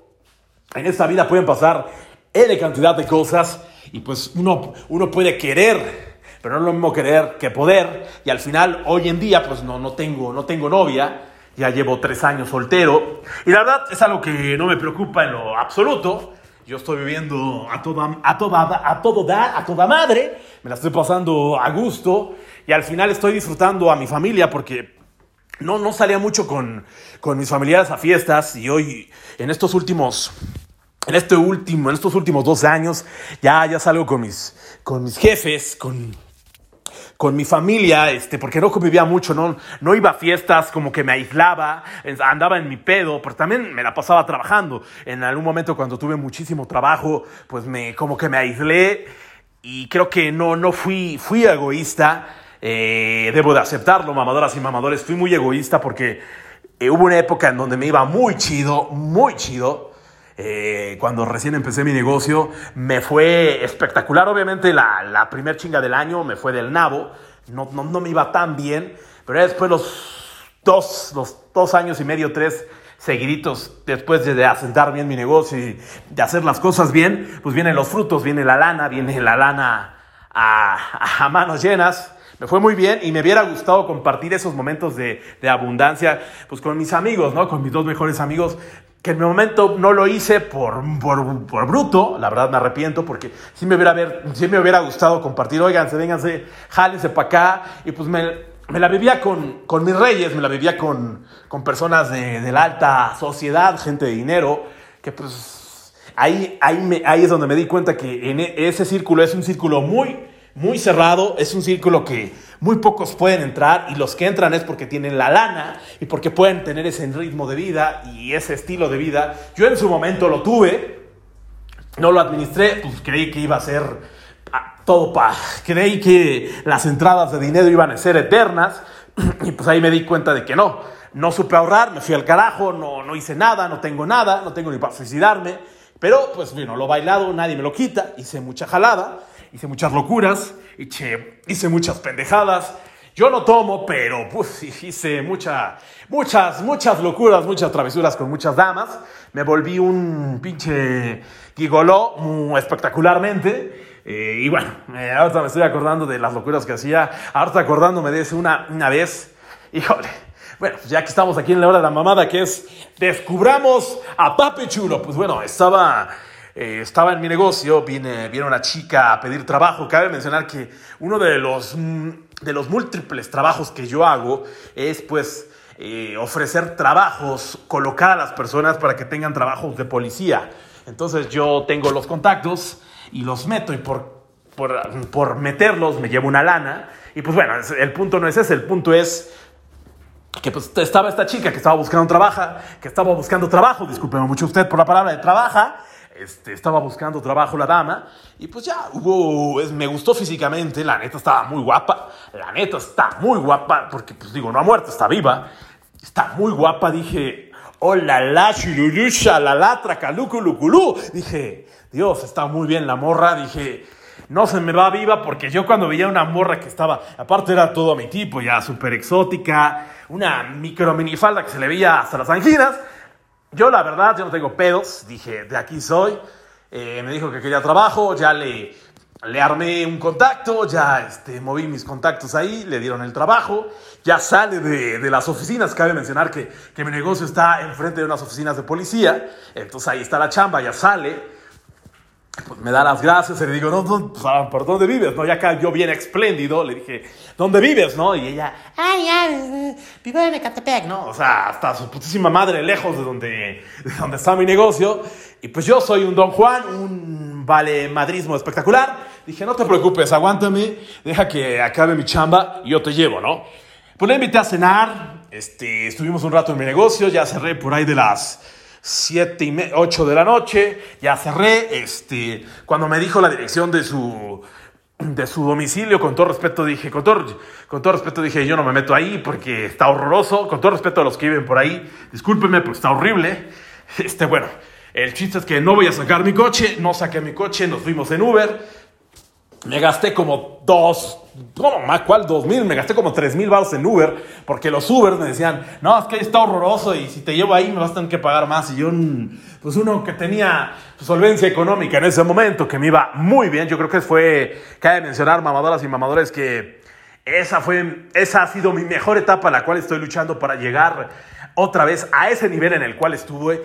Speaker 1: en esta vida pueden pasar N cantidad de cosas y pues uno, uno puede querer, pero no es lo mismo querer que poder y al final hoy en día pues no, no, tengo, no tengo novia, ya llevo tres años soltero y la verdad es algo que no me preocupa en lo absoluto. Yo estoy viviendo a toda, a toda, a todo a toda madre, me la estoy pasando a gusto. Y al final estoy disfrutando a mi familia porque no, no salía mucho con, con mis familiares a fiestas. Y hoy, en estos últimos, en este último, en estos últimos dos años, ya, ya salgo con mis, con mis jefes, con, con mi familia, este, porque no convivía mucho, no, no iba a fiestas, como que me aislaba, andaba en mi pedo, pero también me la pasaba trabajando. En algún momento cuando tuve muchísimo trabajo, pues me, como que me aislé y creo que no, no fui, fui egoísta. Eh, debo de aceptarlo, mamadoras y mamadores, fui muy egoísta porque eh, hubo una época en donde me iba muy chido, muy chido. Eh, cuando recién empecé mi negocio, me fue espectacular. Obviamente, la, la primer chinga del año me fue del nabo. No, no, no me iba tan bien, pero después los dos, los dos años y medio, tres seguiditos, después de asentar bien mi negocio y de hacer las cosas bien, pues vienen los frutos, viene la lana, viene la lana a, a manos llenas. Me fue muy bien y me hubiera gustado compartir esos momentos de, de, abundancia pues con mis amigos, ¿no? Con mis dos mejores amigos, que en mi momento no lo hice por, por, por bruto, la verdad me arrepiento porque sí me hubiera, sí me hubiera gustado compartir, oiganse, vénganse, jálense para acá y pues me, la vivía con, con, mis reyes, me la vivía con, con personas de, de, la alta sociedad, gente de dinero, que pues ahí, ahí, me, ahí es donde me di cuenta que en ese círculo es un círculo muy muy cerrado, es un círculo que muy pocos pueden entrar y los que entran es porque tienen la lana y porque pueden tener ese ritmo de vida y ese estilo de vida. Yo en su momento lo tuve, no lo administré, pues creí que iba a ser ah, todo para... Creí que las entradas de dinero iban a ser eternas y pues ahí me di cuenta de que no. No supe ahorrar, me fui al carajo, no, no hice nada, no tengo nada, no tengo ni para suicidarme. Pero pues bueno, lo bailado nadie me lo quita, hice mucha jalada hice muchas locuras, hice, hice muchas pendejadas. Yo no tomo, pero pues, hice mucha, muchas, muchas locuras, muchas travesuras con muchas damas. Me volví un pinche gigoló espectacularmente. Eh, y bueno, eh, ahorita me estoy acordando de las locuras que hacía. Ahorita acordándome de eso una, una vez. Híjole. Bueno, pues ya que estamos aquí en la hora de la mamada, que es descubramos a Pape Chulo. Pues bueno, estaba eh, estaba en mi negocio, viene, viene una chica a pedir trabajo. Cabe mencionar que uno de los, mm, de los múltiples trabajos que yo hago es pues eh, ofrecer trabajos, colocar a las personas para que tengan trabajos de policía. Entonces yo tengo los contactos y los meto y por, por, por meterlos me llevo una lana. Y pues bueno, el punto no es ese, el punto es que pues estaba esta chica que estaba buscando trabajo, que estaba buscando trabajo, discúlpeme mucho usted por la palabra de trabaja, este, estaba buscando trabajo la dama y pues ya hubo, me gustó físicamente, la neta estaba muy guapa, la neta está muy guapa, porque pues digo, no ha muerto, está viva, está muy guapa, dije, hola la chirulusha, la latra, caluculuculú, dije, Dios, está muy bien la morra, dije, no se me va viva porque yo cuando veía una morra que estaba, aparte era todo mi tipo, ya súper exótica, una micro minifalda que se le veía hasta las anginas, yo la verdad, yo no tengo pedos, dije, de aquí soy. Eh, me dijo que quería trabajo, ya le, le armé un contacto, ya este, moví mis contactos ahí, le dieron el trabajo, ya sale de, de las oficinas, cabe mencionar que, que mi negocio está enfrente de unas oficinas de policía, entonces ahí está la chamba, ya sale pues me da las gracias y le digo, no, pues, ah, ¿por dónde vives? No, ya yo bien espléndido, le dije, ¿dónde vives? ¿No? Y ella, ay, ya, vivo en Ecatepec, ¿no? O sea, hasta su putísima madre, lejos de donde, de donde está mi negocio. Y pues yo soy un Don Juan, un vale madrismo espectacular. Dije, no te preocupes, aguántame, deja que acabe mi chamba y yo te llevo, ¿no? Pues le invité a cenar, este, estuvimos un rato en mi negocio, ya cerré por ahí de las 7 y 8 de la noche, ya cerré, este, cuando me dijo la dirección de su, de su domicilio, con todo respeto dije, con todo, con todo respeto dije, yo no me meto ahí porque está horroroso, con todo respeto a los que viven por ahí, discúlpeme, pero está horrible, este, bueno, el chiste es que no voy a sacar mi coche, no saqué mi coche, nos fuimos en Uber, me gasté como dos, ¿cómo más? ¿Cuál? Dos mil, me gasté como tres mil baros en Uber, porque los Uber me decían, no, es que está horroroso y si te llevo ahí me vas a tener que pagar más. Y yo, pues uno que tenía solvencia económica en ese momento, que me iba muy bien, yo creo que fue, cabe mencionar, mamadoras y mamadores, que esa fue, esa ha sido mi mejor etapa, la cual estoy luchando para llegar otra vez a ese nivel en el cual estuve.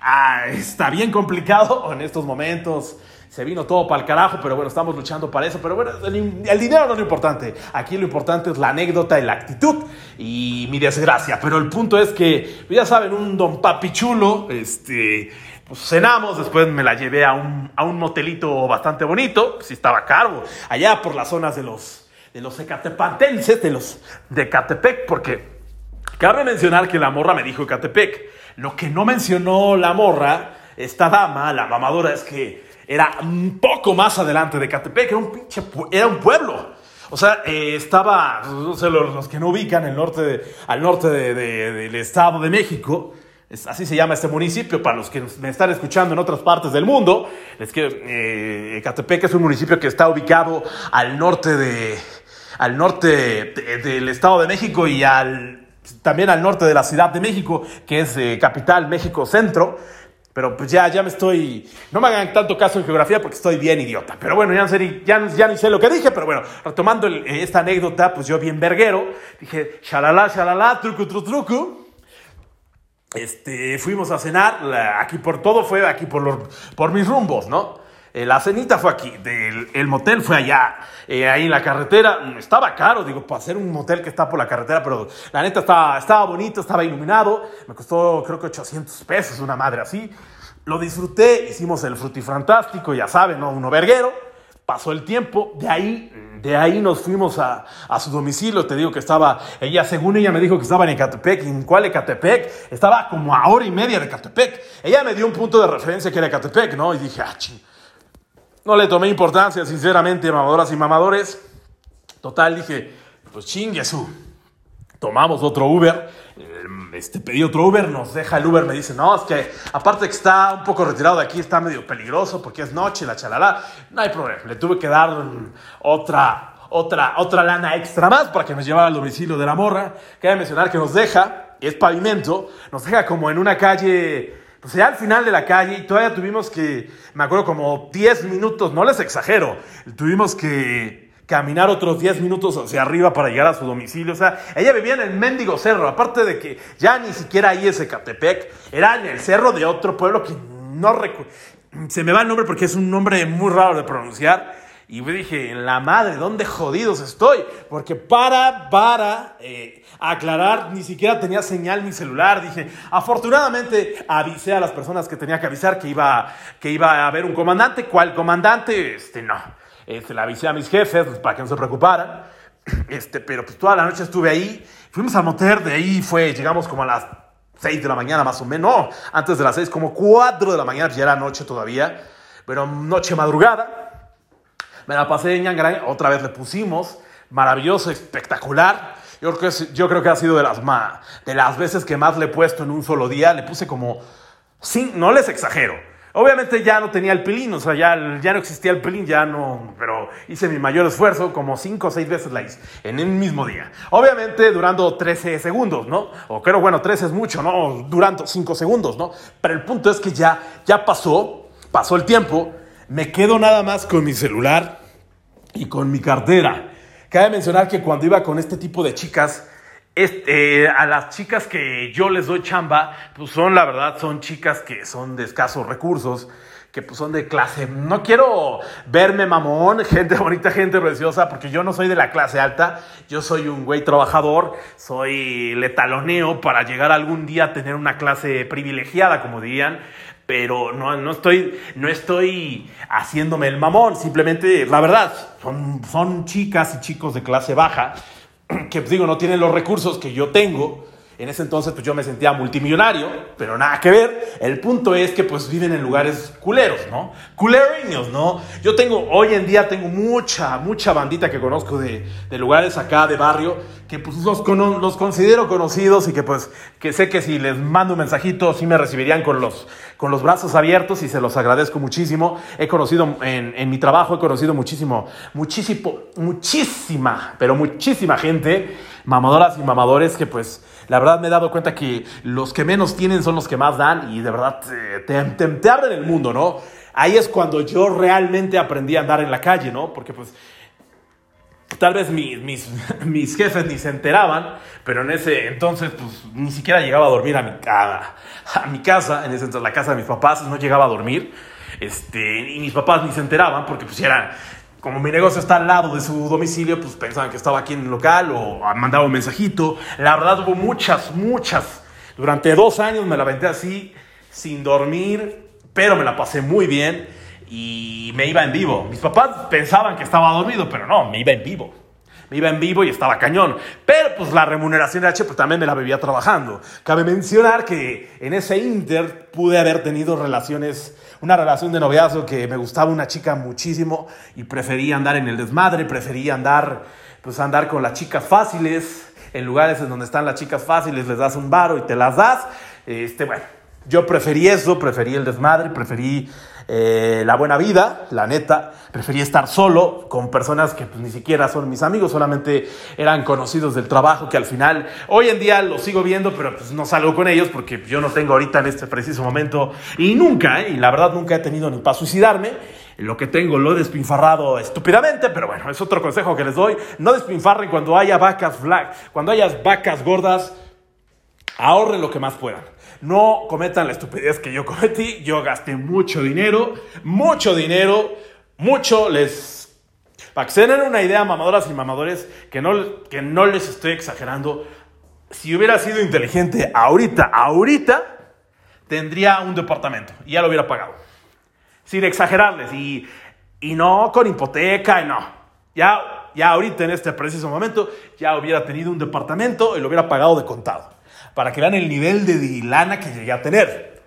Speaker 1: Ah, está bien complicado en estos momentos se vino todo para el carajo, pero bueno, estamos luchando para eso. Pero bueno, el, dinero no es lo importante. Aquí lo importante es la anécdota y la actitud y mi desgracia. Pero el punto es que, ya saben, un don papi chulo, este, pues cenamos, después me la llevé a un, a un motelito bastante bonito, si estaba caro, allá por las zonas de los, de los ecatepantenses, de los de Catepec, porque cabe mencionar que la morra me dijo Ecatepec. Lo que no mencionó la morra, esta dama, la mamadora, es que era un poco más adelante de Catepec, era un pinche, era un pueblo. O sea, eh, estaba, los, que no ubican el norte al norte de, de, del Estado de México, así se llama este municipio, para los que me están escuchando en otras partes del mundo, es que eh, Catepec es un municipio que está ubicado al norte, de, al norte de, del Estado de México y al, también al norte de la Ciudad de México, que es eh, capital México Centro. Pero pues ya, ya me estoy... No me hagan tanto caso en geografía porque estoy bien idiota. Pero bueno, ya, no sé, ya, ya ni sé lo que dije. Pero bueno, retomando el, esta anécdota, pues yo bien verguero. Dije, shalala, shalala, trucu, trucu, trucu. Este, fuimos a cenar. La, aquí por todo fue aquí por, los, por mis rumbos, ¿no? Eh, la cenita fue aquí, del, el motel fue allá, eh, ahí en la carretera. Estaba caro, digo, para hacer un motel que está por la carretera, pero la neta estaba, estaba bonito, estaba iluminado. Me costó, creo que 800 pesos, una madre así. Lo disfruté, hicimos el frutifantástico, ya saben, ¿no? Uno verguero. Pasó el tiempo, de ahí, de ahí nos fuimos a, a, su domicilio. Te digo que estaba, ella, según ella me dijo que estaba en Ecatepec. ¿En cuál Ecatepec? Estaba como a hora y media de Ecatepec. Ella me dio un punto de referencia que era Ecatepec, ¿no? Y dije, ah, ching. No le tomé importancia, sinceramente, mamadoras y mamadores. Total, dije, pues chingue su. Tomamos otro Uber, este, pedí otro Uber, nos deja el Uber, me dice, no, es que aparte que está un poco retirado de aquí, está medio peligroso porque es noche, la chalala. No hay problema, le tuve que dar otra, otra, otra lana extra más para que me llevara al domicilio de la morra. Quería mencionar que nos deja, es pavimento, nos deja como en una calle pues ya al final de la calle y todavía tuvimos que, me acuerdo como 10 minutos, no les exagero, tuvimos que caminar otros 10 minutos hacia arriba para llegar a su domicilio. O sea, ella vivía en el mendigo cerro, aparte de que ya ni siquiera ahí es Ecatepec, era en el cerro de otro pueblo que no recuerdo. Se me va el nombre porque es un nombre muy raro de pronunciar. Y dije, en la madre, ¿dónde jodidos estoy? Porque para, para eh, aclarar, ni siquiera tenía señal mi celular. Dije, afortunadamente avisé a las personas que tenía que avisar que iba, que iba a haber un comandante. ¿Cuál comandante? Este, no. Este, le avisé a mis jefes pues, para que no se preocuparan. Este, pero pues toda la noche estuve ahí. Fuimos al motel, de ahí fue, llegamos como a las 6 de la mañana más o menos. No, antes de las 6, como 4 de la mañana, ya era noche todavía. Pero noche madrugada. Me la pasé en Ñangara, otra vez le pusimos, maravilloso, espectacular. Yo creo que, yo creo que ha sido de las, de las veces que más le he puesto en un solo día. Le puse como, sí, no les exagero. Obviamente ya no tenía el pelín, o sea, ya, ya no existía el pelín, ya no, pero hice mi mayor esfuerzo, como cinco o seis veces la hice, en el mismo día. Obviamente durando 13 segundos, ¿no? O creo, bueno, 13 es mucho, ¿no? Durando 5 segundos, ¿no? Pero el punto es que ya, ya pasó, pasó el tiempo, me quedo nada más con mi celular y con mi cartera. Cabe mencionar que cuando iba con este tipo de chicas, este, a las chicas que yo les doy chamba, pues son, la verdad, son chicas que son de escasos recursos, que pues son de clase. No quiero verme mamón, gente bonita, gente preciosa, porque yo no soy de la clase alta, yo soy un güey trabajador, soy letaloneo para llegar algún día a tener una clase privilegiada, como dirían pero no, no, estoy, no estoy haciéndome el mamón, simplemente, la verdad, son, son chicas y chicos de clase baja que, pues, digo, no tienen los recursos que yo tengo. En ese entonces, pues yo me sentía multimillonario, pero nada que ver. El punto es que, pues, viven en lugares culeros, ¿no? Culeriños, ¿no? Yo tengo, hoy en día tengo mucha, mucha bandita que conozco de, de lugares acá, de barrio, que pues los, los, considero conocidos y que pues que sé que si les mando un mensajito sí me recibirían con los, con los brazos abiertos y se los agradezco muchísimo. He conocido en, en mi trabajo, he conocido muchísimo, muchísimo, muchísima, pero muchísima gente, mamadoras y mamadores que pues la verdad me he dado cuenta que los que menos tienen son los que más dan y de verdad te, te, abren el mundo, ¿no? Ahí es cuando yo realmente aprendí a andar en la calle, ¿no? Porque pues Tal vez mis, mis, mis, jefes ni se enteraban, pero en ese entonces pues ni siquiera llegaba a dormir a mi, a, a mi casa, en ese entonces la casa de mis papás, no llegaba a dormir. Este, y mis papás ni se enteraban porque pues era, como mi negocio está al lado de su domicilio, pues pensaban que estaba aquí en el local o mandaba un mensajito. La verdad hubo muchas, muchas. Durante dos años me la aventé así, sin dormir, pero me la pasé muy bien y me iba en vivo. Mis papás pensaban que estaba dormido, pero no, me iba en vivo. Me iba en vivo y estaba cañón. Pero pues la remuneración de H pues también me la bebía trabajando. Cabe mencionar que en ese inter pude haber tenido relaciones, una relación de noviazgo que me gustaba una chica muchísimo y prefería andar en el desmadre, prefería andar, pues andar con las chicas fáciles, en lugares en donde están las chicas fáciles les das un varo y te las das. Este, bueno, yo preferí eso, preferí el desmadre, preferí eh, la buena vida, la neta. Preferí estar solo con personas que pues, ni siquiera son mis amigos, solamente eran conocidos del trabajo, que al final, hoy en día los sigo viendo, pero pues no salgo con ellos porque yo no tengo ahorita en este preciso momento y nunca, ¿eh? y la verdad nunca he tenido ni para suicidarme. Lo que tengo lo he despinfarrado estúpidamente, pero bueno, es otro consejo que les doy. No despinfarren cuando haya vacas black, cuando hayas vacas gordas, ahorren lo que más puedan. No cometan la estupidez que yo cometí. Yo gasté mucho dinero, mucho dinero, mucho les... Para que se den una idea, mamadoras y mamadores, que no, que no les estoy exagerando, si hubiera sido inteligente ahorita, ahorita, tendría un departamento y ya lo hubiera pagado. Sin exagerarles y, y no con hipoteca, no. Ya, ya ahorita en este preciso momento ya hubiera tenido un departamento y lo hubiera pagado de contado para que vean el nivel de dilana que llegué a tener.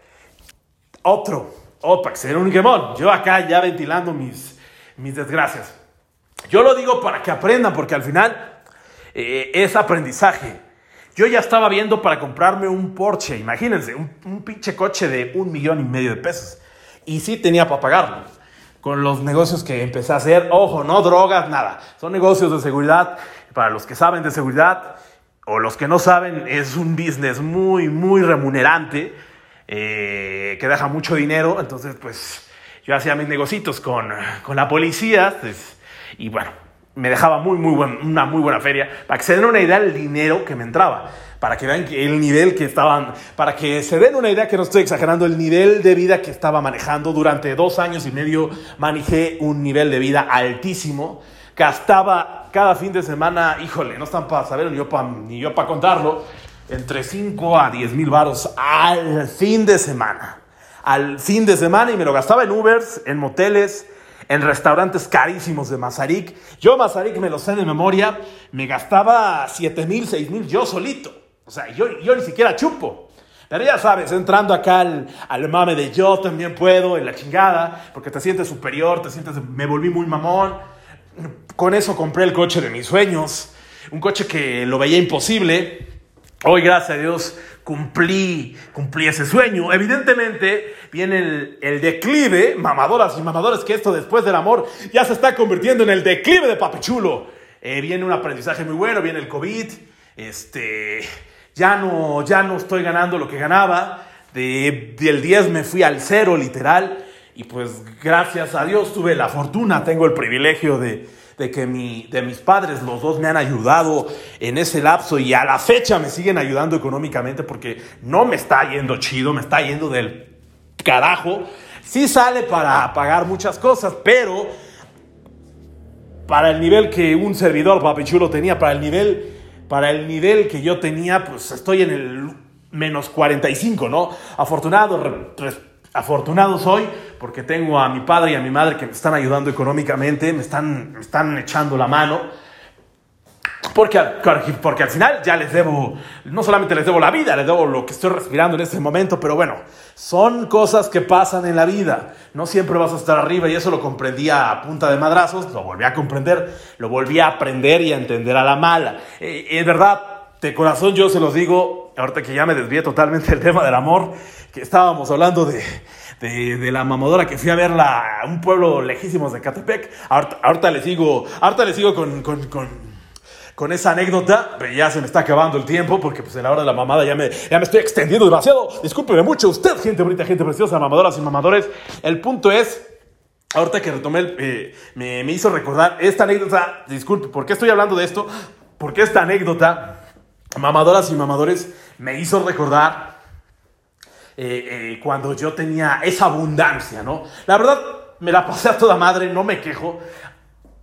Speaker 1: Otro, oh, para que se un quemón. Yo acá ya ventilando mis, mis desgracias. Yo lo digo para que aprendan, porque al final eh, es aprendizaje. Yo ya estaba viendo para comprarme un Porsche, imagínense, un, un, pinche coche de un millón y medio de pesos. Y sí tenía para pagarlo. Con los negocios que empecé a hacer, ojo, no drogas, nada. Son negocios de seguridad. Para los que saben de seguridad, o los que no saben, es un business muy, muy remunerante, eh, que deja mucho dinero. Entonces, pues yo hacía mis negocios con, con la policía pues, y bueno, me dejaba muy, muy una muy buena feria para que se den una idea del dinero que me entraba. Para que vean el nivel que estaban, para que se den una idea que no estoy exagerando, el nivel de vida que estaba manejando durante dos años y medio, manejé un nivel de vida altísimo gastaba cada fin de semana, híjole, no están para saber ni yo para para contarlo, entre 5 a 10 mil varos al fin de semana. Al fin de semana y me lo gastaba en Ubers, en moteles, en restaurantes carísimos de Mazarik. Yo Mazarik me lo sé de memoria, me gastaba 7 mil, 6 mil yo solito. O sea, yo, yo ni siquiera chupo. Pero ya sabes, entrando acá al, al, mame de yo también puedo, en la chingada, porque te sientes superior, te sientes, me volví muy mamón con eso compré el coche de mis sueños, un coche que lo veía imposible. Hoy, gracias a Dios, cumplí, cumplí ese sueño. Evidentemente, viene el, declive, mamadoras y mamadores, que esto después del amor ya se está convirtiendo en el declive de Papichulo. Eh, viene un aprendizaje muy bueno, viene el COVID, este, ya no, ya no estoy ganando lo que ganaba. De, del 10 me fui al cero, literal. Y pues gracias a Dios tuve la fortuna, tengo el privilegio de, que mi, de mis padres, los dos me han ayudado en ese lapso y a la fecha me siguen ayudando económicamente porque no me está yendo chido, me está yendo del carajo. Sí sale para pagar muchas cosas, pero para el nivel que un servidor papichulo tenía, para el nivel, para el nivel que yo tenía, pues estoy en el menos 45, ¿no? Afortunado, afortunado soy porque tengo a mi padre y a mi madre que me están ayudando económicamente, me están, me están echando la mano. Porque, porque al final ya les debo, no solamente les debo la vida, les debo lo que estoy respirando en este momento, pero bueno, son cosas que pasan en la vida. No siempre vas a estar arriba y eso lo comprendí a punta de madrazos, lo volví a comprender, lo volví a aprender y a entender a la mala. Eh, es verdad, de corazón yo se los digo, ahorita que ya me desvié totalmente del tema del amor, que estábamos hablando de, de, la mamadora que fui a verla a un pueblo lejísimos de Catepec. Ahorita, le sigo, ahorita le sigo con, con, con, con, esa anécdota, pero ya se me está acabando el tiempo porque pues en la hora de la mamada ya me, ya me estoy extendiendo demasiado. Discúlpeme mucho usted, gente bonita, gente preciosa, mamadoras y mamadores. El punto es... Ahorita que retomé, eh, me, me hizo recordar esta anécdota. Disculpe, ¿por qué estoy hablando de esto? Porque esta anécdota, mamadoras y mamadores, me hizo recordar eh, eh, cuando yo tenía esa abundancia, ¿no? La verdad, me la pasé a toda madre, no me quejo.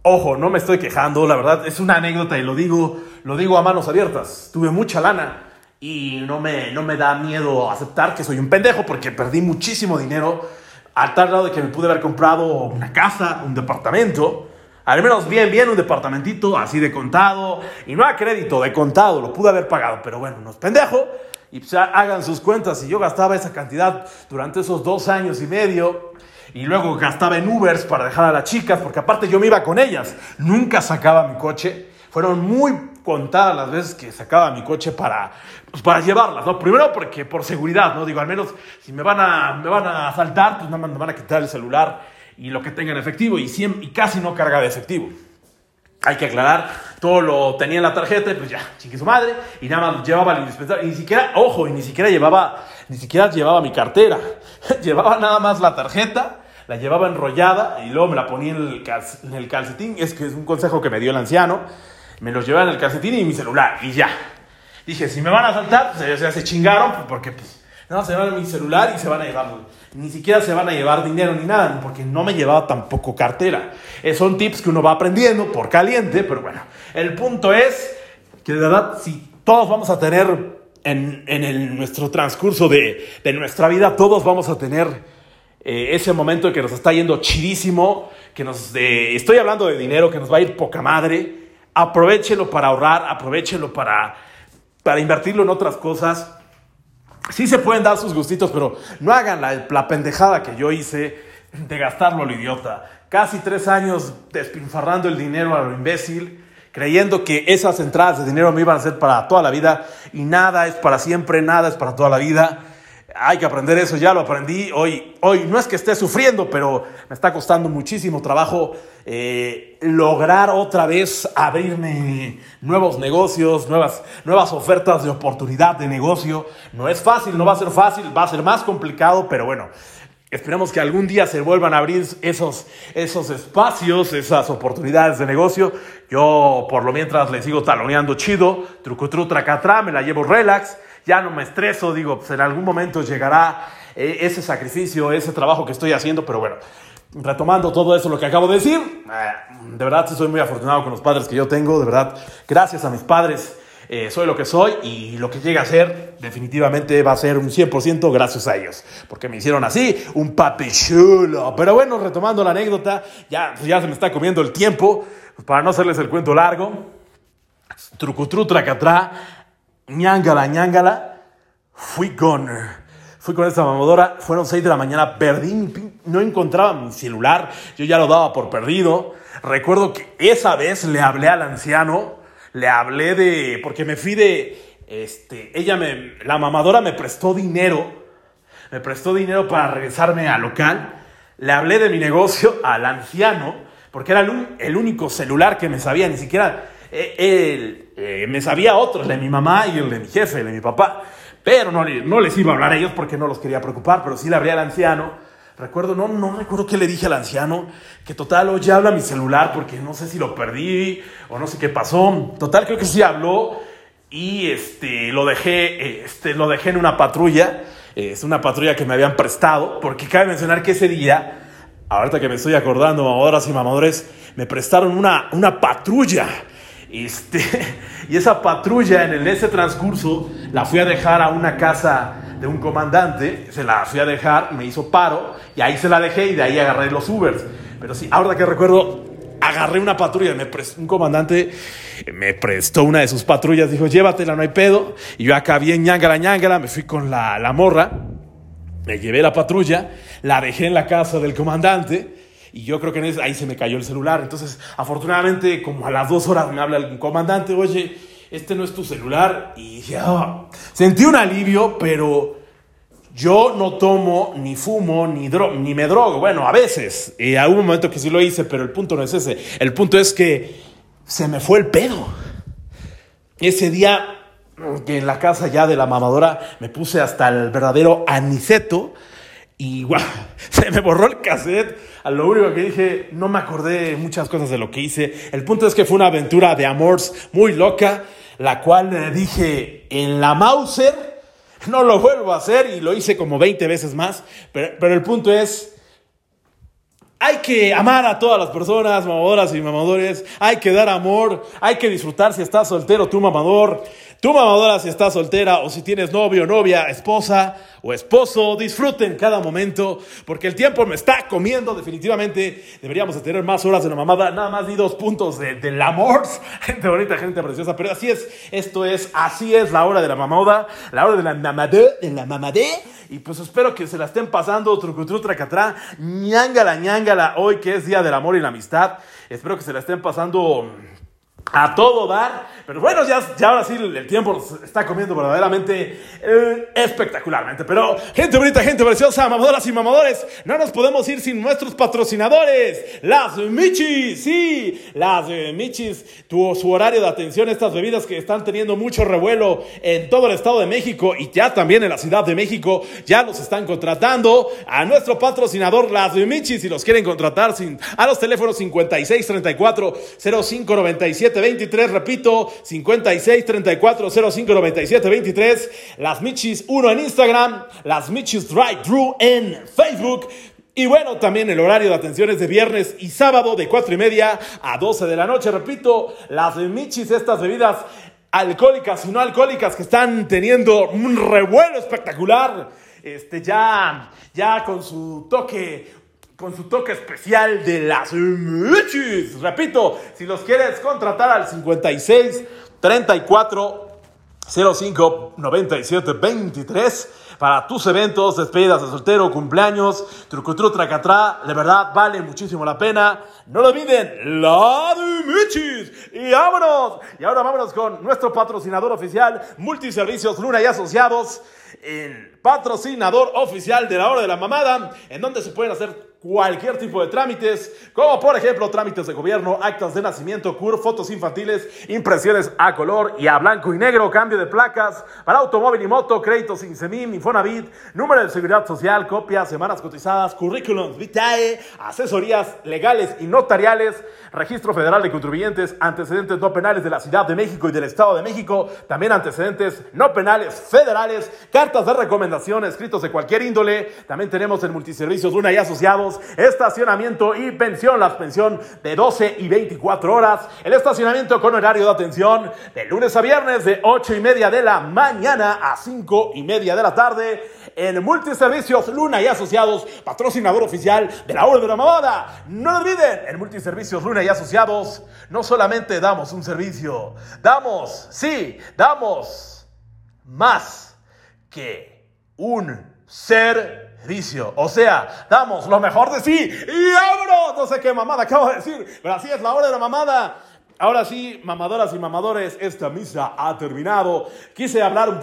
Speaker 1: Ojo, no me estoy quejando, la verdad, es una anécdota y lo digo, lo digo a manos abiertas. Tuve mucha lana y no me, no me da miedo aceptar que soy un pendejo porque perdí muchísimo dinero al tal grado de que me pude haber comprado una casa, un departamento, al menos bien, bien un departamentito así de contado y no a crédito, de contado, lo pude haber pagado, pero bueno, no es pendejo y pues hagan sus cuentas. Si yo gastaba esa cantidad durante esos dos años y medio y luego gastaba en Ubers para dejar a las chicas, porque aparte yo me iba con ellas, nunca sacaba mi coche. Fueron muy contadas las veces que sacaba mi coche para, pues, para llevarlas, ¿no? Primero porque por seguridad, ¿no? Digo, al menos si me van a, me van a asaltar, pues nada más me van a quitar el celular y lo que tenga en efectivo y, y casi no carga de efectivo. Hay que aclarar, todo lo tenía en la tarjeta y pues ya, chingue su madre, y nada más llevaba el indispensable, y ni siquiera, ojo, y ni siquiera llevaba, ni siquiera llevaba mi cartera, llevaba nada más la tarjeta, la llevaba enrollada y luego me la ponía en el, en el calcetín, es que es un consejo que me dio el anciano, me los llevaba en el calcetín y mi celular, y ya. Dije, si me van a saltar, pues ya se chingaron, porque pues no, se van mi celular y se van a llevar. Ni siquiera se van a llevar dinero ni nada, porque no me llevaba tampoco cartera. Eh, son tips que uno va aprendiendo por caliente, pero bueno. El punto es que de verdad, si todos vamos a tener en, en nuestro transcurso de, de, nuestra vida, todos vamos a tener eh, ese momento que nos está yendo chidísimo, que nos estoy hablando de dinero, que nos va a ir poca madre. Aprovechelo para ahorrar, aprovechelo para, para invertirlo en otras cosas sí se pueden dar sus gustitos, pero no hagan la, pendejada que yo hice de gastarlo a lo idiota. Casi tres años despinfarrando el dinero a lo imbécil, creyendo que esas entradas de dinero me iban a ser para toda la vida y nada es para siempre, nada es para toda la vida. Hay que aprender eso, ya lo aprendí. Hoy, hoy no es que esté sufriendo, pero me está costando muchísimo trabajo eh, lograr otra vez abrirme nuevos negocios, nuevas, nuevas ofertas de oportunidad de negocio. No es fácil, no va a ser fácil, va a ser más complicado, pero bueno, Esperemos que algún día se vuelvan a abrir esos, esos espacios, esas oportunidades de negocio. Yo, por lo mientras, le sigo taloneando chido, trucutru, tracatra, me la llevo relax ya no me estreso, digo, pues en algún momento llegará eh, ese sacrificio, ese trabajo que estoy haciendo, pero bueno, retomando todo eso lo que acabo de decir, eh, de verdad sí soy muy afortunado con los padres que yo tengo, de verdad, gracias a mis padres. Eh, soy lo que soy y lo que llegue a ser definitivamente va a ser un 100% gracias a ellos, porque me hicieron así, un papi chulo. Pero bueno, retomando la anécdota, ya, ya se me está comiendo el tiempo, pues para no hacerles el cuento largo, trucutru tracatrá, ñangala, ñangala, fui con, fui con esta mamadora, fueron 6 de la mañana, perdí no encontraba mi celular, yo ya lo daba por perdido. Recuerdo que esa vez le hablé al anciano, le hablé de, porque me fui de, este, ella me, la mamadora me prestó dinero, me prestó dinero para regresarme al local, le hablé de mi negocio al anciano, porque era el, único celular que me sabía, ni siquiera él, eh, me sabía otros, de mi mamá y el de mi jefe, el de mi papá. Pero no, no les iba a hablar a ellos porque no los quería preocupar, pero sí le hablé al anciano. Recuerdo, no, no recuerdo qué le dije al anciano, que total, hoy habla mi celular porque no sé si lo perdí o no sé qué pasó. Total, creo que sí habló y este, lo, dejé, este, lo dejé en una patrulla. Es una patrulla que me habían prestado, porque cabe mencionar que ese día, ahorita que me estoy acordando, mamadoras y mamadores, me prestaron una, una patrulla este, y esa patrulla en ese transcurso la fui a dejar a una casa de un comandante, se la fui a dejar, me hizo paro y ahí se la dejé y de ahí agarré los Ubers. Pero sí, ahora que recuerdo, agarré una patrulla, me un comandante me prestó una de sus patrullas, dijo, llévatela, no hay pedo. Y yo acá bien ñangala, ñangala, me fui con la, la morra, me llevé la patrulla, la dejé en la casa del comandante y yo creo que en ahí se me cayó el celular. Entonces, afortunadamente, como a las dos horas me habla el comandante, oye, este no es tu celular. Y dije, ah, sentí un alivio, pero yo no tomo, ni fumo, ni, ni me drogo. Bueno, a veces. Y a un momento que sí lo hice, pero el punto no es ese. El punto es que se me fue el pedo. Ese día que en la casa ya de la mamadora me puse hasta el verdadero aniceto y guau, se me borró el cassette. A lo único que dije, no me acordé muchas cosas de lo que hice. El punto es que fue una aventura de amores muy loca, la cual dije en la Mauser no lo vuelvo a hacer y lo hice como 20 veces más, pero, pero el punto es hay que amar a todas las personas, mamadoras y mamadores. Hay que dar amor. Hay que disfrutar si estás soltero, tu mamador. Tu mamadora si estás soltera o si tienes novio, novia, esposa o esposo. Disfruten cada momento porque el tiempo me está comiendo definitivamente. Deberíamos de tener más horas de la mamada. Nada más di dos puntos de, del amor. Gente bonita, gente preciosa. Pero así es. Esto es, así es la hora de la mamada. La hora de la mamadé. De la mamadé. Y pues espero que se la estén pasando trucutru tracatrá, ñangala ñangala, hoy que es Día del Amor y la Amistad. Espero que se la estén pasando a todo dar. Pero bueno, ya, ya ahora sí el tiempo está comiendo verdaderamente eh, espectacularmente. Pero gente bonita, gente preciosa, mamadoras y mamadores, no nos podemos ir sin nuestros patrocinadores. Las Michis, sí, las eh, Michis, tu, su horario de atención estas bebidas que están teniendo mucho revuelo en todo el Estado de México y ya también en la Ciudad de México, ya los están contratando. A nuestro patrocinador, las Michis, si los quieren contratar sin, a los teléfonos 5634 0597 23, repito, 56 34 05 97 23, Las Michis 1 en Instagram, Las Michis Drive Thru en Facebook. Y bueno, también el horario de atención es de viernes y sábado de 4 y media a 12 de la noche. Repito, las Michis, estas bebidas alcohólicas y no alcohólicas que están teniendo un revuelo espectacular. Este, ya con su toque con su toque especial de las Michis. Repito, si los quieres contratar al 56 34 05 97 23 para tus eventos, despedidas de soltero, cumpleaños, trucutru tracatrá, de verdad vale muchísimo la pena. No lo olviden, la de Michis. Y vámonos. Y ahora vámonos con nuestro patrocinador oficial, Multiservicios Luna y Asociados, el patrocinador oficial de la hora de la mamada, en donde se pueden hacer cualquier tipo de trámites, como por ejemplo trámites de gobierno, actas de nacimiento, CUR, fotos infantiles, impresiones a color y a blanco y negro, cambio de placas para automóvil y moto, créditos Insemim, Infonavit, número de seguridad social, copias, semanas cotizadas, currículums vitae, asesorías legales y notariales, registro federal de contribuyentes, antecedentes no penales de la Ciudad de México y del Estado de México, también antecedentes no penales federales, cartas de recomendación, escritos de cualquier índole, también tenemos el multiservicios Luna y Asociados, estacionamiento y pensión, las pensión de 12 y 24 horas, el estacionamiento con horario de atención de lunes a viernes de 8 y media de la mañana a 5 y media de la tarde, en Multiservicios Luna y Asociados, patrocinador oficial de la hora de la mamada. No olviden, en Multiservicios Luna y Asociados no solamente damos un servicio, damos, sí, damos más que un ser O sea, damos lo mejor de sí y abro. No sé qué mamada acabo de decir, pero así es la hora de la mamada. Ahora sí, mamadoras y mamadores, esta misa ha terminado. Quise hablar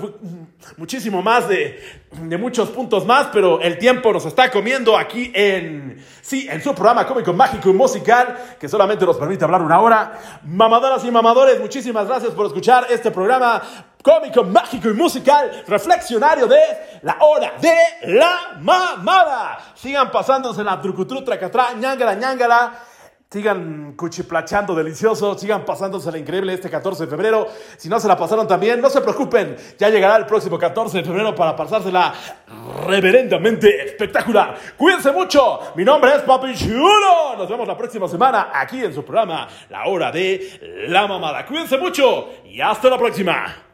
Speaker 1: muchísimo más de, de, muchos puntos más, pero el tiempo nos está comiendo aquí en, sí, en su programa cómico, mágico y musical, que solamente nos permite hablar una hora. Mamadoras y mamadores, muchísimas gracias por escuchar este programa cómico, mágico y musical, reflexionario de la hora de la mamada. Sigan pasándose la trucutru, tracatrá, ñangala, ñangala. Sigan cuchiplachando delicioso, sigan pasándose la increíble este 14 de febrero. Si no se la pasaron también, no se preocupen, ya llegará el próximo 14 de febrero para pasársela reverendamente espectacular. Cuídense mucho, mi nombre es Papi Chulo. Nos vemos la próxima semana aquí en su programa La Hora de la Mamada. Cuídense mucho y hasta la próxima.